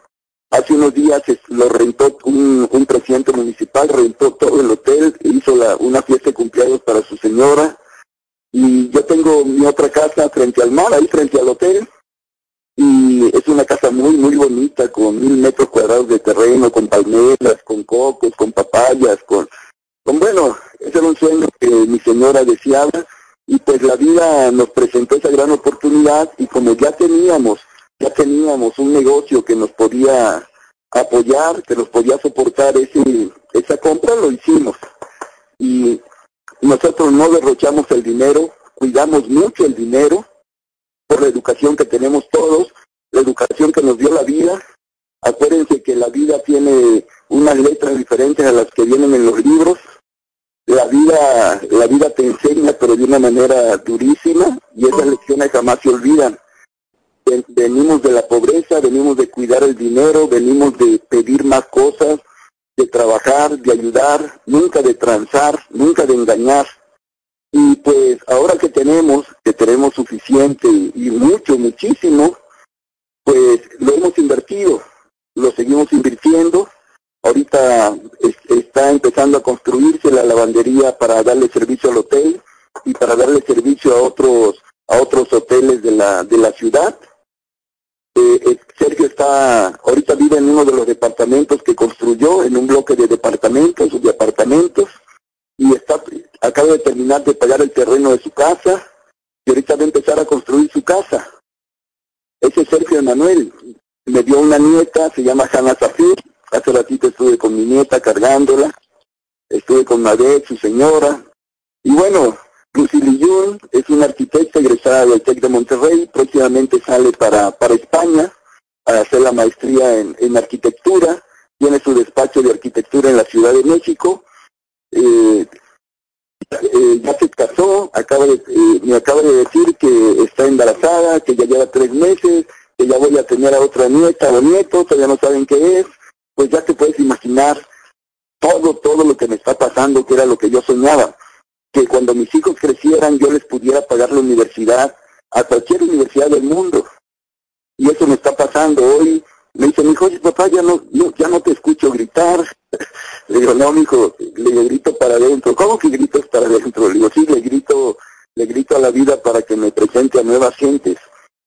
Hace unos días lo rentó un, presidente municipal, rentó todo el hotel, hizo una fiesta de cumpleaños para su señora y yo tengo mi otra casa frente al mar, ahí frente al hotel. Y es una casa muy, muy bonita, con mil metros cuadrados de terreno, con palmeras, con cocos, con papayas, con... con bueno, ese era un sueño que mi señora deseaba y pues la vida nos presentó esa gran oportunidad y como ya teníamos, ya teníamos un negocio que nos podía apoyar, que nos podía soportar ese, esa compra, lo hicimos. Y nosotros no derrochamos el dinero, cuidamos mucho el dinero por la educación que tenemos todos, la educación que nos dio la vida. Acuérdense que la vida tiene unas letras diferentes a las que vienen en los libros la vida, la vida te enseña, pero de una manera durísima, y esas lecciones jamás se olvidan. Venimos de la pobreza, venimos de cuidar el dinero, venimos de pedir más cosas, de trabajar, de ayudar, nunca de transar, nunca de engañar. Y pues ahora que tenemos, que tenemos suficiente y mucho, muchísimo, pues lo hemos invertido, lo seguimos invirtiendo Ahorita está empezando a construirse la lavandería para darle servicio al hotel y para darle servicio a otros a otros hoteles de la de la ciudad. Eh, eh, Sergio está ahorita vive en uno de los departamentos que construyó en un bloque de departamentos o de apartamentos y está acaba de terminar de pagar el terreno de su casa y ahorita va a empezar a construir su casa. Ese es Sergio Emanuel. Me dio una nieta, se llama Hanna Zafir, Hace ratito estuve con mi nieta cargándola, estuve con Nadet, su señora, y bueno, Lucy Lillón es una arquitecta egresada del TEC de Monterrey, próximamente sale para, para España a hacer la maestría en, en arquitectura, tiene su despacho de arquitectura en la Ciudad de México, eh, eh, ya se casó, acaba de, eh, me acaba de decir que está embarazada, que ya lleva tres meses, que ya voy a tener a otra nieta o nieto, todavía no saben qué es, pues ya te puedes imaginar todo, todo lo que me está pasando, que era lo que yo soñaba, que cuando mis hijos crecieran yo les pudiera pagar la universidad a cualquier universidad del mundo. Y eso me está pasando hoy. Me dice mi hijo, oye papá, ya no, ya no te escucho gritar. le digo, no, mi hijo, le grito para adentro. ¿Cómo que gritas para adentro? Le digo, sí, le grito, le grito a la vida para que me presente a nuevas gentes,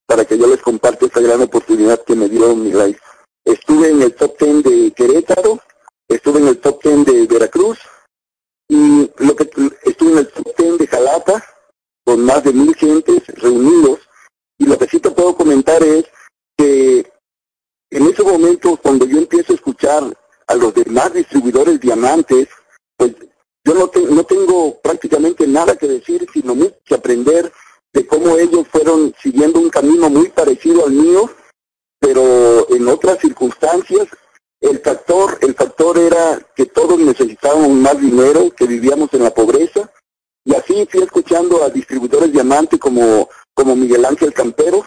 para que yo les comparte esta gran oportunidad que me dio mi life. Estuve en el top 10 de Querétaro, estuve en el top 10 de Veracruz y lo que estuve en el top 10 de Jalapa con más de mil gentes reunidos y lo que sí te puedo comentar es que en ese momento cuando yo empiezo a escuchar a los demás distribuidores diamantes, pues yo no, no tengo prácticamente nada que decir, sino mucho que aprender de cómo ellos fueron siguiendo un camino muy parecido al mío pero en otras circunstancias el factor, el factor era que todos necesitábamos más dinero, que vivíamos en la pobreza, y así fui escuchando a distribuidores diamante como, como Miguel Ángel Campero,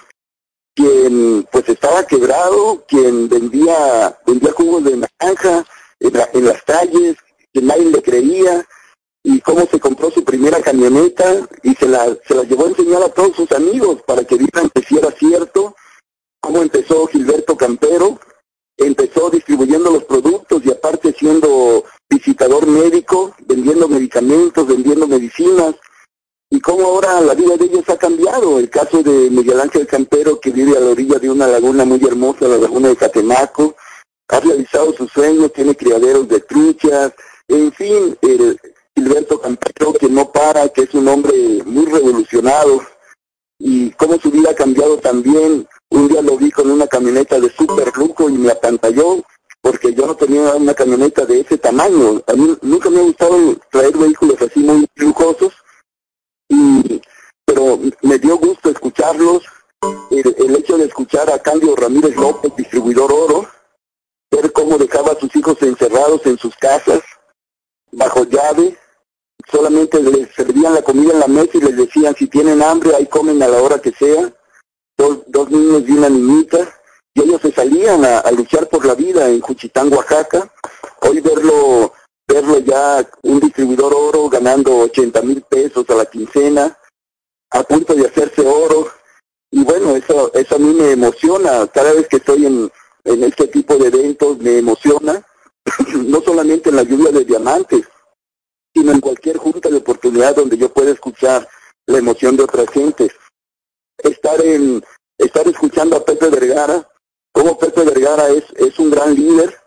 quien pues estaba quebrado, quien vendía, vendía jugos de naranja en, las calles, que nadie le creía, y cómo se compró su primera camioneta y se la, se la llevó a enseñar a todos sus amigos para que vieran que si era cierto cómo empezó Gilberto Campero, empezó distribuyendo los productos y aparte siendo visitador médico, vendiendo medicamentos, vendiendo medicinas, y cómo ahora la vida de ellos ha cambiado. El caso de Miguel Ángel Campero, que vive a la orilla de una laguna muy hermosa, la laguna de Catemaco, ha realizado su sueño, tiene criaderos de truchas, en fin, el Gilberto Campero que no para, que es un hombre muy revolucionado, y cómo su vida ha cambiado también un día lo vi con una camioneta de super lujo y me apantalló porque yo no tenía una camioneta de ese tamaño. A mí nunca me ha gustado traer vehículos así muy lujosos, y, pero me dio gusto escucharlos. El, el hecho de escuchar a Candio Ramírez López, distribuidor oro, ver cómo dejaba a sus hijos encerrados en sus casas, bajo llave, solamente les servían la comida en la mesa y les decían si tienen hambre ahí comen a la hora que sea dos, dos niños y una niñita, y ellos se salían a, luchar por la vida en Juchitán, Oaxaca. Hoy verlo, verlo ya un distribuidor oro ganando 80 mil pesos a la quincena, a punto de hacerse oro. Y bueno, eso, eso a mí me emociona. Cada vez que estoy en, en este tipo de eventos me emociona, no solamente en la lluvia de diamantes, sino en cualquier junta de oportunidad donde yo pueda escuchar la emoción de otras gentes estar en estar escuchando a Pepe Vergara, como Pepe Vergara es, es un gran líder,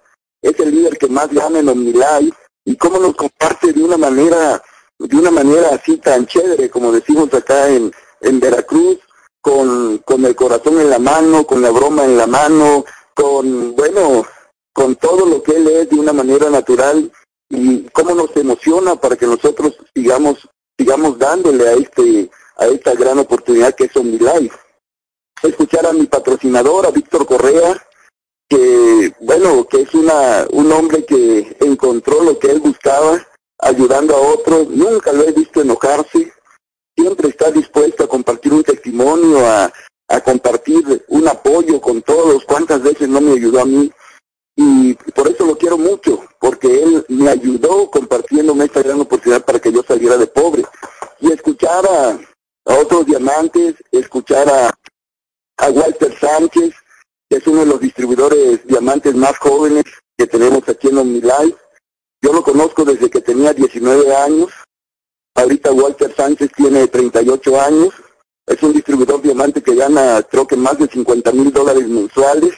es el líder que más gana en OmniLife, y cómo nos comparte de una manera de una manera así tan chévere, como decimos acá en, en Veracruz, con, con el corazón en la mano, con la broma en la mano, con, bueno, con todo lo que él es de una manera natural y cómo nos emociona para que nosotros sigamos, sigamos dándole a este, a esta gran oportunidad que es OmniLife. Escuchar a mi patrocinador, a Víctor Correa, que, bueno, que es una, un hombre que encontró lo que él buscaba, ayudando a otros, nunca lo he visto enojarse, siempre está dispuesto a compartir un testimonio, a, a compartir un apoyo con todos, cuántas veces no me ayudó a mí, y por eso lo quiero mucho, porque él me ayudó compartiéndome esta gran oportunidad para que yo saliera de pobre. Y escuchar a, otros diamantes, escuchar a, a Walter Sánchez, es uno de los distribuidores diamantes más jóvenes que tenemos aquí en OmniLife. Yo lo conozco desde que tenía 19 años. Ahorita Walter Sánchez tiene 38 años. Es un distribuidor diamante que gana creo que más de 50 mil dólares mensuales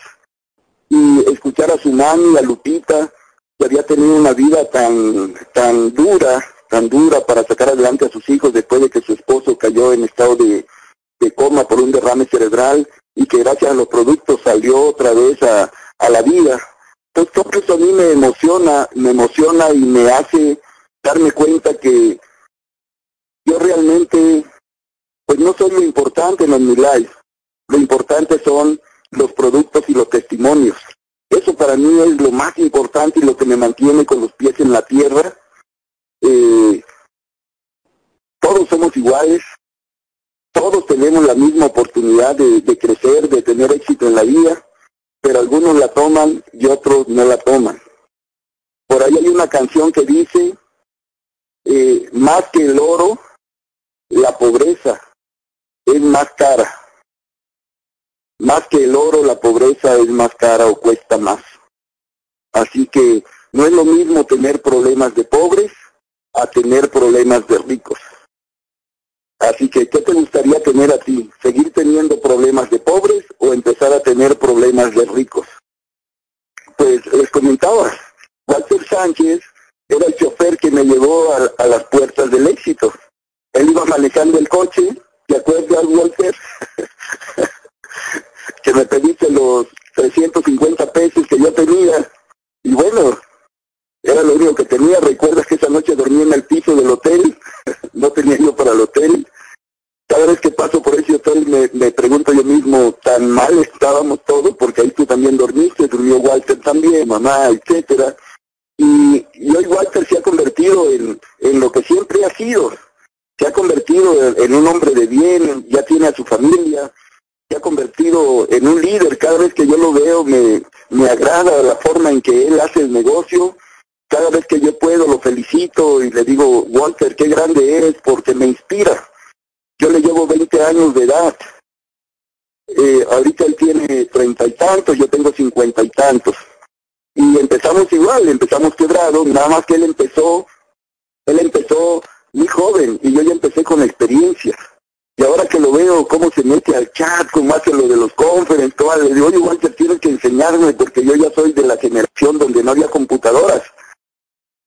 y escuchar a su mami, a Lupita, que había tenido una vida tan, tan dura, tan dura para sacar adelante a sus hijos después de que su esposo cayó en estado de, de coma por un derrame cerebral y que gracias a los productos salió otra vez a, a la vida. Entonces todo eso a mí me emociona, me emociona y me hace darme cuenta que yo realmente, pues no soy lo importante en mi life. Lo importante son los productos y los testimonios. Eso para mí es lo más importante y lo que me mantiene con los pies en la tierra. Eh, todos somos iguales, todos tenemos la misma oportunidad de, crecer, de tener éxito en la vida, pero algunos la toman y otros no la toman. Por ahí hay una canción que dice, eh, más que el oro, la pobreza es más cara. Más que el oro, la pobreza es más cara o cuesta más. Así que no es lo mismo tener problemas de pobres a tener problemas de ricos. Así que, ¿qué te gustaría tener a ti? ¿Seguir teniendo problemas de pobres o empezar a tener problemas de ricos? Pues les comentaba, Walter Sánchez era el chofer que me llevó a, las puertas del éxito. Él iba manejando el coche, ¿te acuerdas, Walter? que me pediste los 350 pesos que yo tenía. Y bueno, era lo único que tenía. ¿Recuerdas que esa noche dormí en el piso del hotel? no tenía para el hotel. Cada vez que paso por ese hotel me, me pregunto yo mismo, tan mal estábamos todos, porque ahí tú también dormiste, durmió Walter también, mamá, etcétera. Y, y hoy Walter se ha convertido en, en lo que siempre ha sido. Se ha convertido en un hombre de bien, ya tiene a su familia, se ha convertido en un líder. Cada vez que yo lo veo me, me agrada la forma en que él hace el negocio. Cada vez que yo puedo lo felicito y le digo, Walter, qué grande eres porque me inspira. Yo le llevo 20 años de edad. Eh, ahorita él tiene treinta y tantos, yo tengo cincuenta y tantos. Y empezamos igual, empezamos quebrados, nada más que él empezó, él empezó muy joven y yo ya empecé con experiencia. Y ahora que lo veo, cómo se mete al chat, cómo hace lo de los conferencias, le digo, oye, Walter, tienes que enseñarme porque yo ya soy de la generación donde no había computadoras.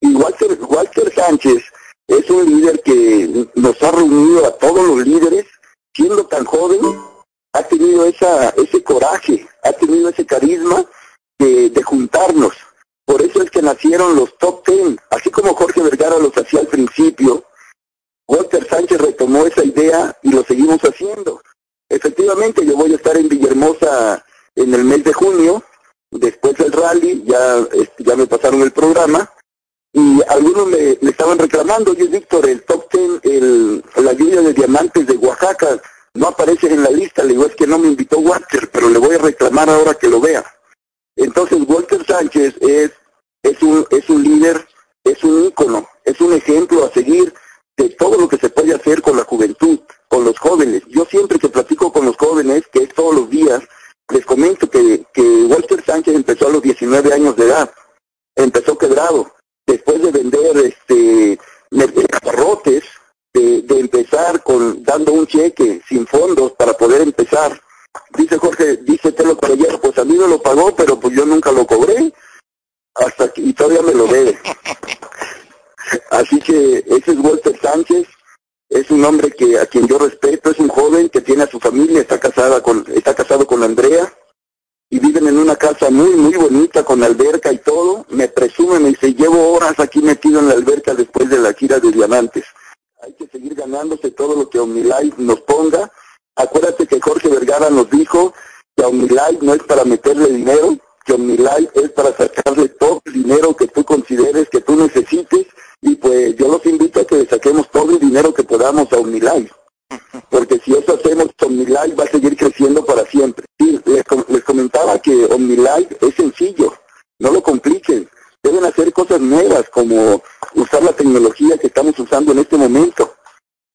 Y Walter, Walter Sánchez es un líder que nos ha reunido a todos los líderes, siendo tan joven, ha tenido esa, ese coraje, ha tenido ese carisma de, de juntarnos. Por eso es que nacieron los top ten, así como Jorge Vergara los hacía al principio, Walter Sánchez retomó esa idea y lo seguimos haciendo. Efectivamente, yo voy a estar en Villahermosa en el mes de junio, después del rally, ya, este, ya me pasaron el programa, y algunos me, estaban reclamando, oye Víctor, el top ten, el, la lluvia de diamantes de Oaxaca, no aparece en la lista, le digo, es que no me invitó Walter, pero le voy a reclamar ahora que lo vea. Entonces Walter Sánchez es, es, un, es un líder, es un ícono, es un ejemplo a seguir, de todo lo que se puede hacer con la juventud, con los jóvenes. Yo siempre que platico con los jóvenes, que es todos los días, les comento que, que Walter Sánchez empezó a los 19 años de edad, empezó quebrado, después de vender este abarrotes, de, de empezar con dando un cheque sin fondos para poder empezar. Dice Jorge, dice Telo Caballero, pues a mí no lo pagó, pero pues yo nunca lo cobré, hasta que, y todavía me lo debe. Así que ese es Walter Sánchez, es un hombre que a quien yo respeto, es un joven que tiene a su familia, está casada con, está casado con Andrea y viven en una casa muy muy bonita con alberca y todo. Me presume, me dice, llevo horas aquí metido en la alberca después de la gira de diamantes. Hay que seguir ganándose todo lo que OmniLife nos ponga. Acuérdate que Jorge Vergara nos dijo que OmniLife no es para meterle dinero, que OmniLife es para sacarle todo el dinero que tú consideres que tú necesites y pues yo los invito a que saquemos todo el dinero que podamos a OmniLife. Porque si eso hacemos, OmniLife va a seguir creciendo para siempre. Sí, les, les comentaba que OmniLife es sencillo, no lo compliquen. Deben hacer cosas nuevas como usar la tecnología que estamos usando en este momento.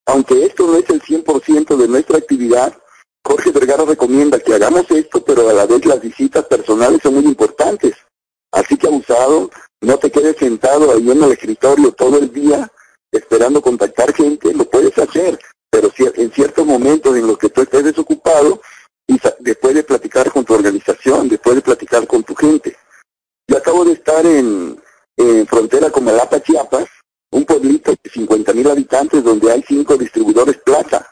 Aunque esto no es el 100% de nuestra actividad, Jorge Vergara recomienda que hagamos esto, pero a la vez las visitas personales son muy importantes. Así que abusado, no te quedes sentado ahí en el escritorio todo el día esperando contactar gente, lo puedes hacer, pero en ciertos momentos en los que tú estés desocupado y después de platicar con tu organización, después de platicar con tu gente. Yo acabo de estar en, en frontera con Malapa, Chiapas, un pueblito de 50 mil habitantes donde hay cinco distribuidores plaza.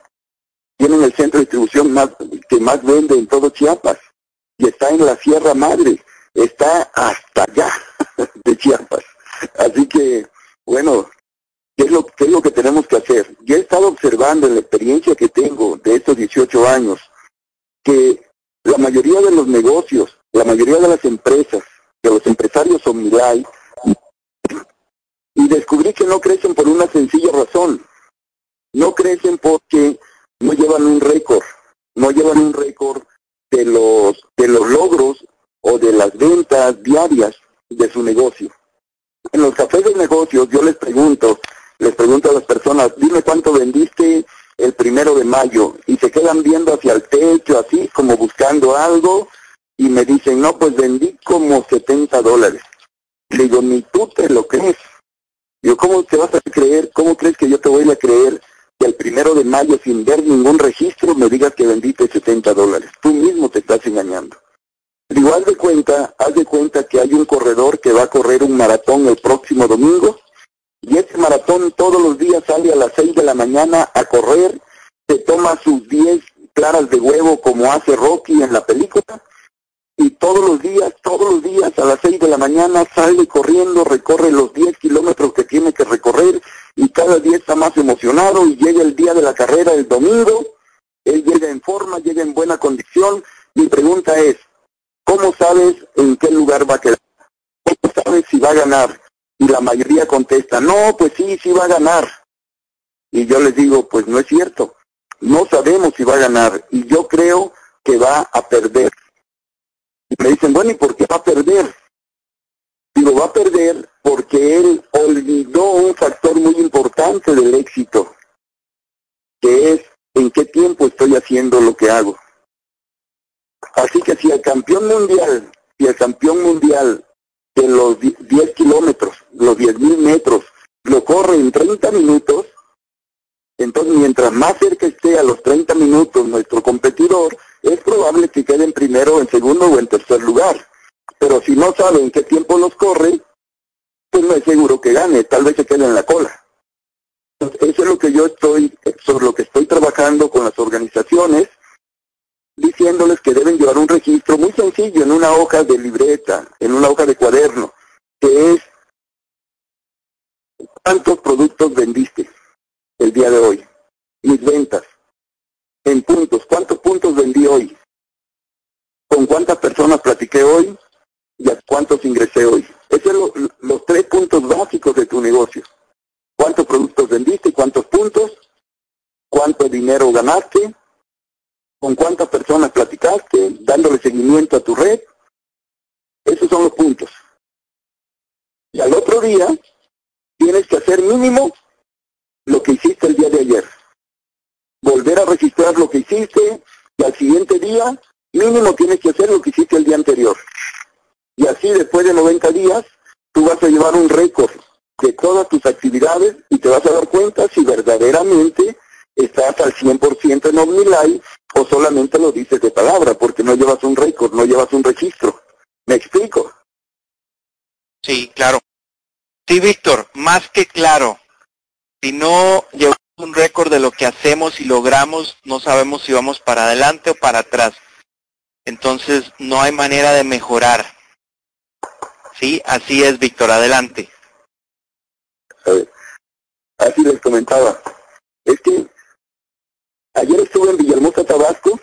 Tienen el centro de distribución más, que más vende en todo Chiapas y está en la Sierra Madre, está hasta allá de Chiapas. Así que, bueno, ¿qué es, lo, ¿qué es lo que tenemos que hacer? Yo he estado observando en la experiencia que tengo de estos 18 años que la mayoría de los negocios, la mayoría de las empresas, de los empresarios son Omnilife, y descubrí que no crecen por una sencilla razón. No crecen porque no llevan un récord, no llevan un récord de los, de los logros o de las ventas diarias de su negocio. En los cafés de negocios yo les pregunto, les pregunto a las personas, dime cuánto vendiste el primero de mayo y se quedan viendo hacia el techo así como buscando algo y me dicen, no, pues vendí como 70 dólares. Le digo, ni tú te lo crees. Digo, ¿cómo te vas a creer? ¿Cómo crees que yo te voy a creer que el primero de mayo sin ver ningún registro me digas que vendiste 70 dólares? Tú mismo te estás engañando. Digo, haz de cuenta, haz de cuenta que hay un corredor que va a correr un maratón el próximo domingo y ese maratón todos los días sale a las 6 de la mañana a correr, se toma sus 10 claras de huevo como hace Rocky en la película y todos los días, todos los días a las 6 de la mañana sale corriendo, recorre los 10 kilómetros que tiene que recorrer y cada día está más emocionado y llega el día de la carrera el domingo, él llega en forma, llega en buena condición. Mi pregunta es, ¿Cómo sabes en qué lugar va a quedar? ¿Cómo sabes si va a ganar? Y la mayoría contesta, no, pues sí, sí va a ganar. Y yo les digo, pues no es cierto. No sabemos si va a ganar. Y yo creo que va a perder. Y me dicen, bueno, ¿y por qué va a perder? Digo, va a perder porque él olvidó un factor muy importante del éxito, que es en qué tiempo estoy haciendo lo que hago. Así que si el campeón mundial, si el campeón mundial de los 10 kilómetros, los 10 mil metros, lo corre en 30 minutos, entonces mientras más cerca esté a los 30 minutos nuestro competidor, es probable que quede en primero, en segundo o en tercer lugar. Pero si no sabe en qué tiempo los corre, pues no es seguro que gane, tal vez se quede en la cola. Entonces, eso es lo que yo estoy, sobre lo que estoy trabajando con las organizaciones, diciéndoles que deben llevar un registro muy sencillo en una hoja de libreta, en una hoja de cuaderno, que es cuántos productos vendiste el día de hoy, mis ventas, en puntos, cuántos puntos vendí hoy, con cuántas personas platiqué hoy y a cuántos ingresé hoy. Esos son los tres puntos básicos de tu negocio. ¿Cuántos productos vendiste? ¿Cuántos puntos? ¿Cuánto dinero ganaste? Con cuántas personas platicaste, dándole seguimiento a tu red. Esos son los puntos. Y al otro día tienes que hacer mínimo lo que hiciste el día de ayer. Volver a registrar lo que hiciste y al siguiente día mínimo tienes que hacer lo que hiciste el día anterior. Y así después de 90 días tú vas a llevar un récord de todas tus actividades y te vas a dar cuenta si verdaderamente estás al 100% en OmniLife o solamente lo dices de palabra porque no llevas un récord, no llevas un registro. ¿Me explico? Sí, claro. Sí, Víctor, más que claro. Si no llevamos un récord de lo que hacemos y logramos, no sabemos si vamos para adelante o para atrás. Entonces no hay manera de mejorar. Sí, así es, Víctor, adelante. Así les comentaba. Es que ayer estuve en Villahermosa, Tabasco.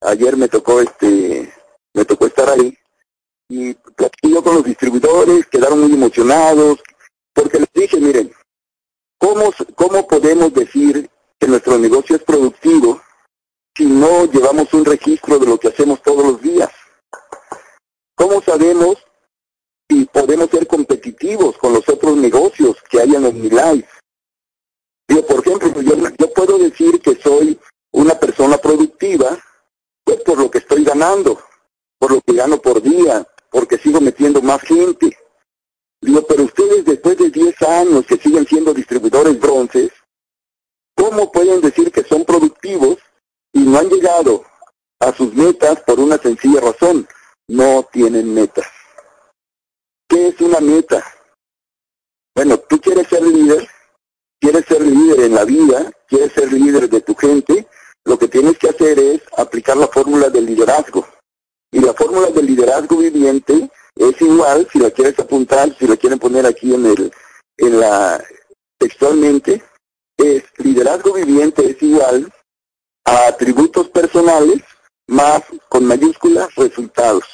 Ayer me tocó este, me tocó estar ahí y yo con los distribuidores, quedaron muy emocionados, porque les dije, miren, ¿cómo, ¿cómo podemos decir que nuestro negocio es productivo si no llevamos un registro de lo que hacemos todos los días? ¿Cómo sabemos si podemos ser competitivos con los otros negocios que hay en OmniLife? Yo, por ejemplo, yo, puedo decir que soy una persona productiva pues por lo que estoy ganando, por lo que gano por día, porque sigo metiendo más gente. Digo, pero ustedes después de 10 años que siguen siendo distribuidores bronces, ¿cómo pueden decir que son productivos y no han llegado a sus metas por una sencilla razón? No tienen metas. ¿Qué es una meta? Bueno, tú quieres ser líder, quieres ser líder en la vida, quieres ser líder de tu gente, lo que tienes que hacer es aplicar la fórmula del liderazgo. Y la fórmula del liderazgo viviente es igual, si la quieres apuntar, si la quieren poner aquí en el, en la, textualmente, es liderazgo viviente es igual a atributos personales más con mayúsculas resultados.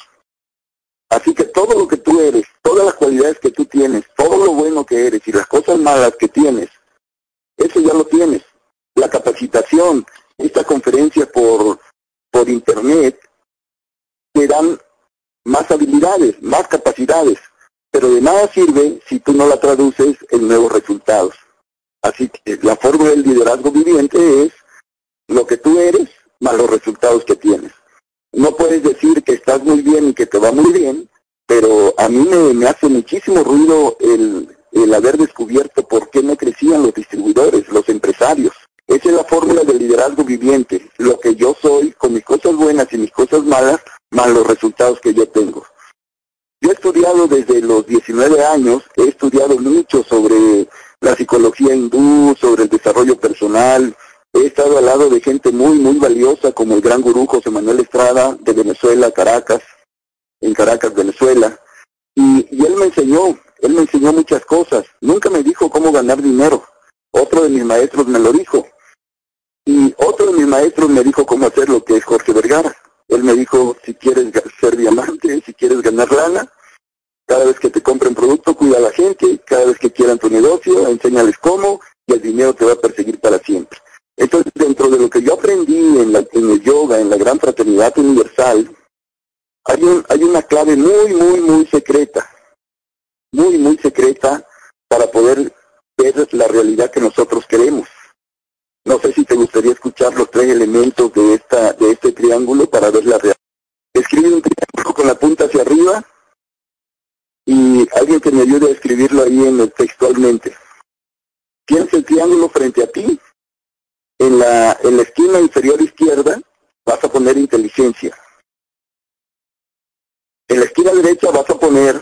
Así que todo lo que tú eres, todas las cualidades que tú tienes, todo lo bueno que eres y las cosas malas que tienes, eso ya lo tienes. La capacitación, esta conferencia por, por internet, te dan más habilidades, más capacidades, pero de nada sirve si tú no la traduces en nuevos resultados. Así que la fórmula del liderazgo viviente es lo que tú eres más los resultados que tienes. No puedes decir que estás muy bien y que te va muy bien, pero a mí me, hace muchísimo ruido el, el haber descubierto por qué no crecían los distribuidores, los empresarios. Esa es la fórmula del liderazgo viviente, lo que yo soy con mis cosas buenas y mis cosas malas, más los resultados que yo tengo. Yo he estudiado desde los 19 años, he estudiado mucho sobre la psicología hindú, sobre el desarrollo personal, he estado al lado de gente muy, muy valiosa como el gran gurú José Manuel Estrada de Venezuela, Caracas, en Caracas, Venezuela, y, y él me enseñó, él me enseñó muchas cosas, nunca me dijo cómo ganar dinero, otro de mis maestros me lo dijo, y otro de mis maestros me dijo cómo hacer lo que es Jorge Vergara. Él me dijo, si quieres ser diamante, si quieres ganar lana, cada vez que te compren producto, cuida a la gente, cada vez que quieran tu negocio, enséñales cómo y el dinero te va a perseguir para siempre. Entonces, dentro de lo que yo aprendí en, la, en el yoga, en la gran fraternidad universal, hay, un, hay una clave muy, muy, muy secreta, muy, muy secreta para poder ver la realidad que nosotros queremos. No sé si te gustaría escuchar los tres elementos de esta de este triángulo para ver la realidad. Escribe un triángulo con la punta hacia arriba y alguien que me ayude a escribirlo ahí en el textualmente. Tienes el triángulo frente a ti. En la, en la esquina inferior izquierda vas a poner inteligencia. En la esquina derecha vas a poner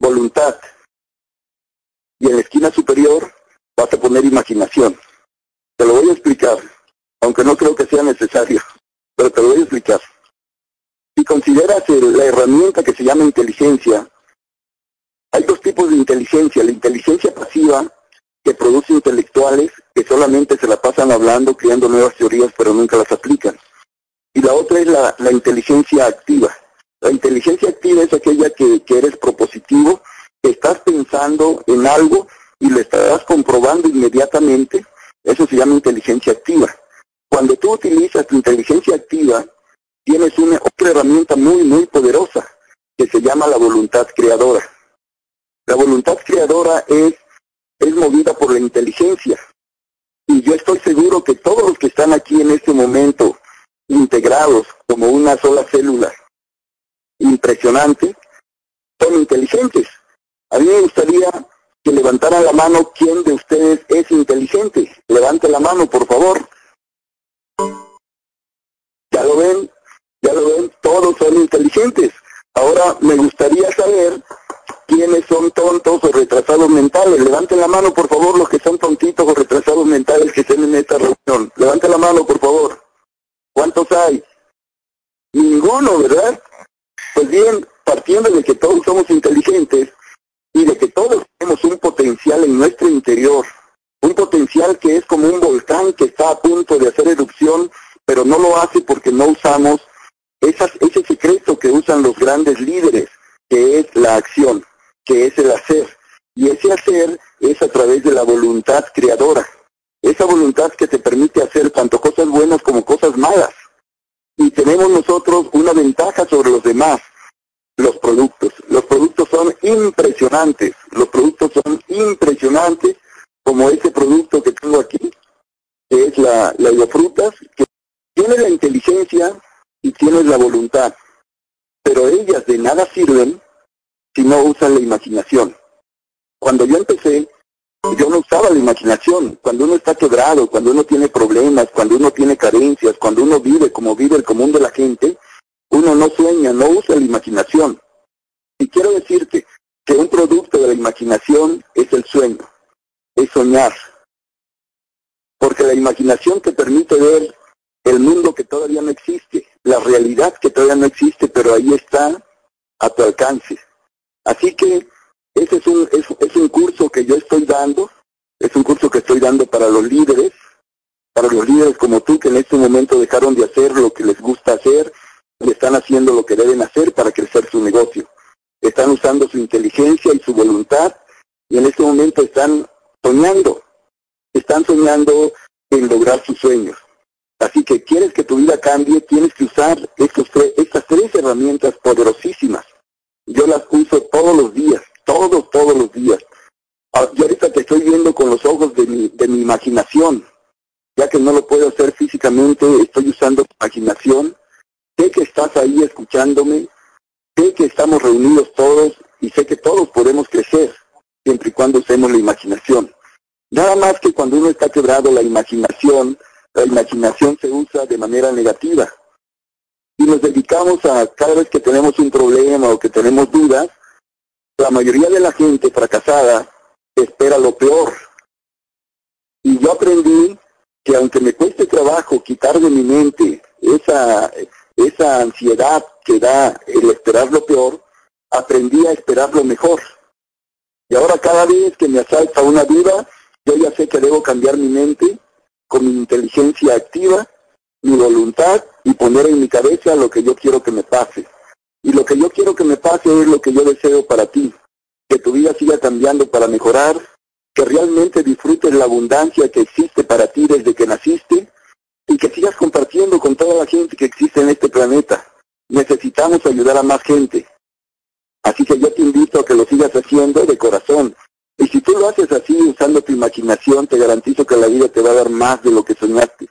voluntad. Y en la esquina superior vas a poner imaginación. Te lo voy a explicar, aunque no creo que sea necesario, pero te lo voy a explicar. Si consideras la herramienta que se llama inteligencia, hay dos tipos de inteligencia. La inteligencia pasiva, que produce intelectuales que solamente se la pasan hablando, creando nuevas teorías, pero nunca las aplican. Y la otra es la, inteligencia activa. La inteligencia activa es aquella que, eres propositivo, que estás pensando en algo y lo estarás comprobando inmediatamente eso se llama inteligencia activa. Cuando tú utilizas tu inteligencia activa, tienes una otra herramienta muy, muy poderosa que se llama la voluntad creadora. La voluntad creadora es, es movida por la inteligencia. Y yo estoy seguro que todos los que están aquí en este momento integrados como una sola célula impresionante, son inteligentes. A mí me gustaría que levantara la mano quién de ustedes es inteligente. Levante la mano, por favor. Ya lo ven, ya lo ven, todos son inteligentes. Ahora me gustaría saber quién ¿Quiénes son tontos o retrasados mentales? Levanten la mano, por favor, los que son tontitos o retrasados mentales que estén en esta reunión. Levanten la mano, por favor. ¿Cuántos hay? Ninguno, ¿verdad? Pues bien, partiendo de que todos somos inteligentes y de que todos tenemos un potencial en nuestro interior, un potencial que es como un volcán que está a punto de hacer erupción, pero no lo hace porque no usamos ese secreto que usan los grandes líderes, que es la acción, que es el hacer. Y ese hacer es a través de la voluntad creadora. Esa voluntad que te permite hacer tanto cosas buenas como cosas malas. Y tenemos nosotros una ventaja sobre los demás, los productos. Los productos son impresionantes. Los productos son impresionantes, como ese producto que tengo aquí, que es la, la frutas, que tiene la inteligencia y tiene la voluntad. Pero ellas de nada sirven si no usan la imaginación. Cuando yo empecé, yo no usaba la imaginación. Cuando uno está quebrado, cuando uno tiene problemas, cuando uno tiene carencias, cuando uno vive como vive el común de la gente, uno no sueña, no usa la imaginación. Y quiero decirte que un producto de la imaginación es el sueño, es soñar. Porque la imaginación te permite ver el mundo que todavía no existe, la realidad que todavía no existe, pero ahí está a tu alcance. Así que ese es un, es, un curso que yo estoy dando, es un curso que estoy dando para los líderes, para los líderes como tú que en este momento dejaron de hacer lo que les gusta hacer y están haciendo lo que deben hacer para crecer su negocio. Están usando su inteligencia y su voluntad y en este momento están soñando, están soñando en lograr sus sueños. Así que quieres que tu vida cambie, tienes que usar estas tres herramientas poderosísimas yo las uso todos los días, todos, todos los días. Ah, yo ahorita te estoy viendo con los ojos de mi, de mi imaginación, ya que no lo puedo hacer físicamente, estoy usando imaginación. Sé que estás ahí escuchándome, sé que estamos reunidos todos y sé que todos podemos crecer, siempre y cuando usemos la imaginación. Nada más que cuando uno está quebrado la imaginación, la imaginación se usa de manera negativa y nos dedicamos a cada vez que tenemos un problema o que tenemos dudas, la mayoría de la gente fracasada espera lo peor. Y yo aprendí que aunque me cueste trabajo quitar de mi mente esa, esa ansiedad que da el esperar lo peor, aprendí a esperar lo mejor. Y ahora cada vez que me asalta una duda, yo ya sé que debo cambiar mi mente con mi inteligencia activa mi voluntad y poner en mi cabeza lo que yo quiero que me pase. Y lo que yo quiero que me pase es lo que yo deseo para ti. Que tu vida siga cambiando para mejorar, que realmente disfrutes la abundancia que existe para ti desde que naciste y que sigas compartiendo con toda la gente que existe en este planeta. Necesitamos ayudar a más gente. Así que yo te invito a que lo sigas haciendo de corazón. Y si tú lo haces así, usando tu imaginación, te garantizo que la vida te va a dar más de lo que soñaste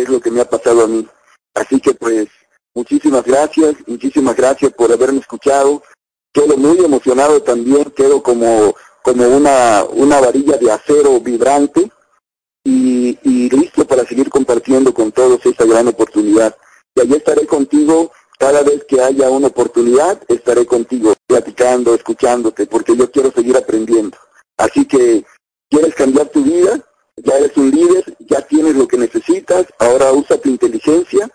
es lo que me ha pasado a mí. Así que pues muchísimas gracias, muchísimas gracias por haberme escuchado. Quedo muy emocionado también, quedo como, como una, una varilla de acero vibrante y, y listo para seguir compartiendo con todos esta gran oportunidad. Y allí estaré contigo cada vez que haya una oportunidad, estaré contigo platicando, escuchándote, porque yo quiero seguir aprendiendo. Así que, ¿quieres cambiar tu vida? ya eres un líder, ya tienes lo que necesitas, ahora usa tu inteligencia,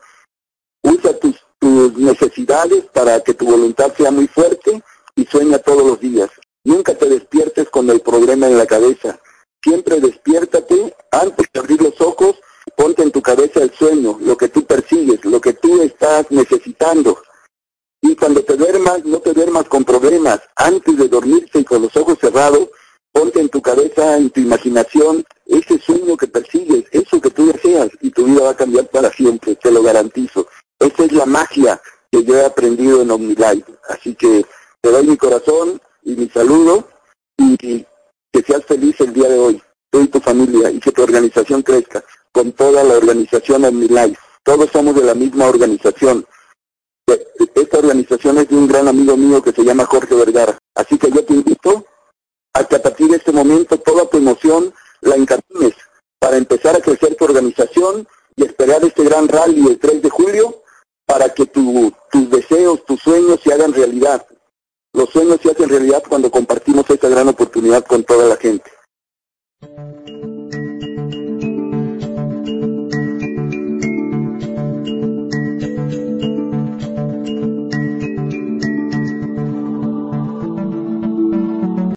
usa tus, tus necesidades para que tu voluntad sea muy fuerte y sueña todos los días. Nunca te despiertes con el problema en la cabeza. Siempre despiértate antes de abrir los ojos, ponte en tu cabeza el sueño, lo que tú persigues, lo que tú estás necesitando. Y cuando te duermas, no te duermas con problemas. Antes de dormirse y con los ojos cerrados, ponte en tu cabeza, en tu imaginación, ese sueño que persigues, eso que tú deseas, y tu vida va a cambiar para siempre, te lo garantizo. Esa es la magia que yo he aprendido en OmniLife. Así que te doy mi corazón y mi saludo y que seas feliz el día de hoy, tú y tu familia, y que tu organización crezca con toda la organización OmniLife. Todos somos de la misma organización. Esta organización es de un gran amigo mío que se llama Jorge Vergara. Así que yo te invito a que a partir de este momento toda tu emoción la encamines para empezar a crecer tu organización y esperar este gran rally el 3 de julio para que tus deseos, tus sueños se hagan realidad. los sueños se hacen realidad cuando compartimos esta gran oportunidad con toda la gente.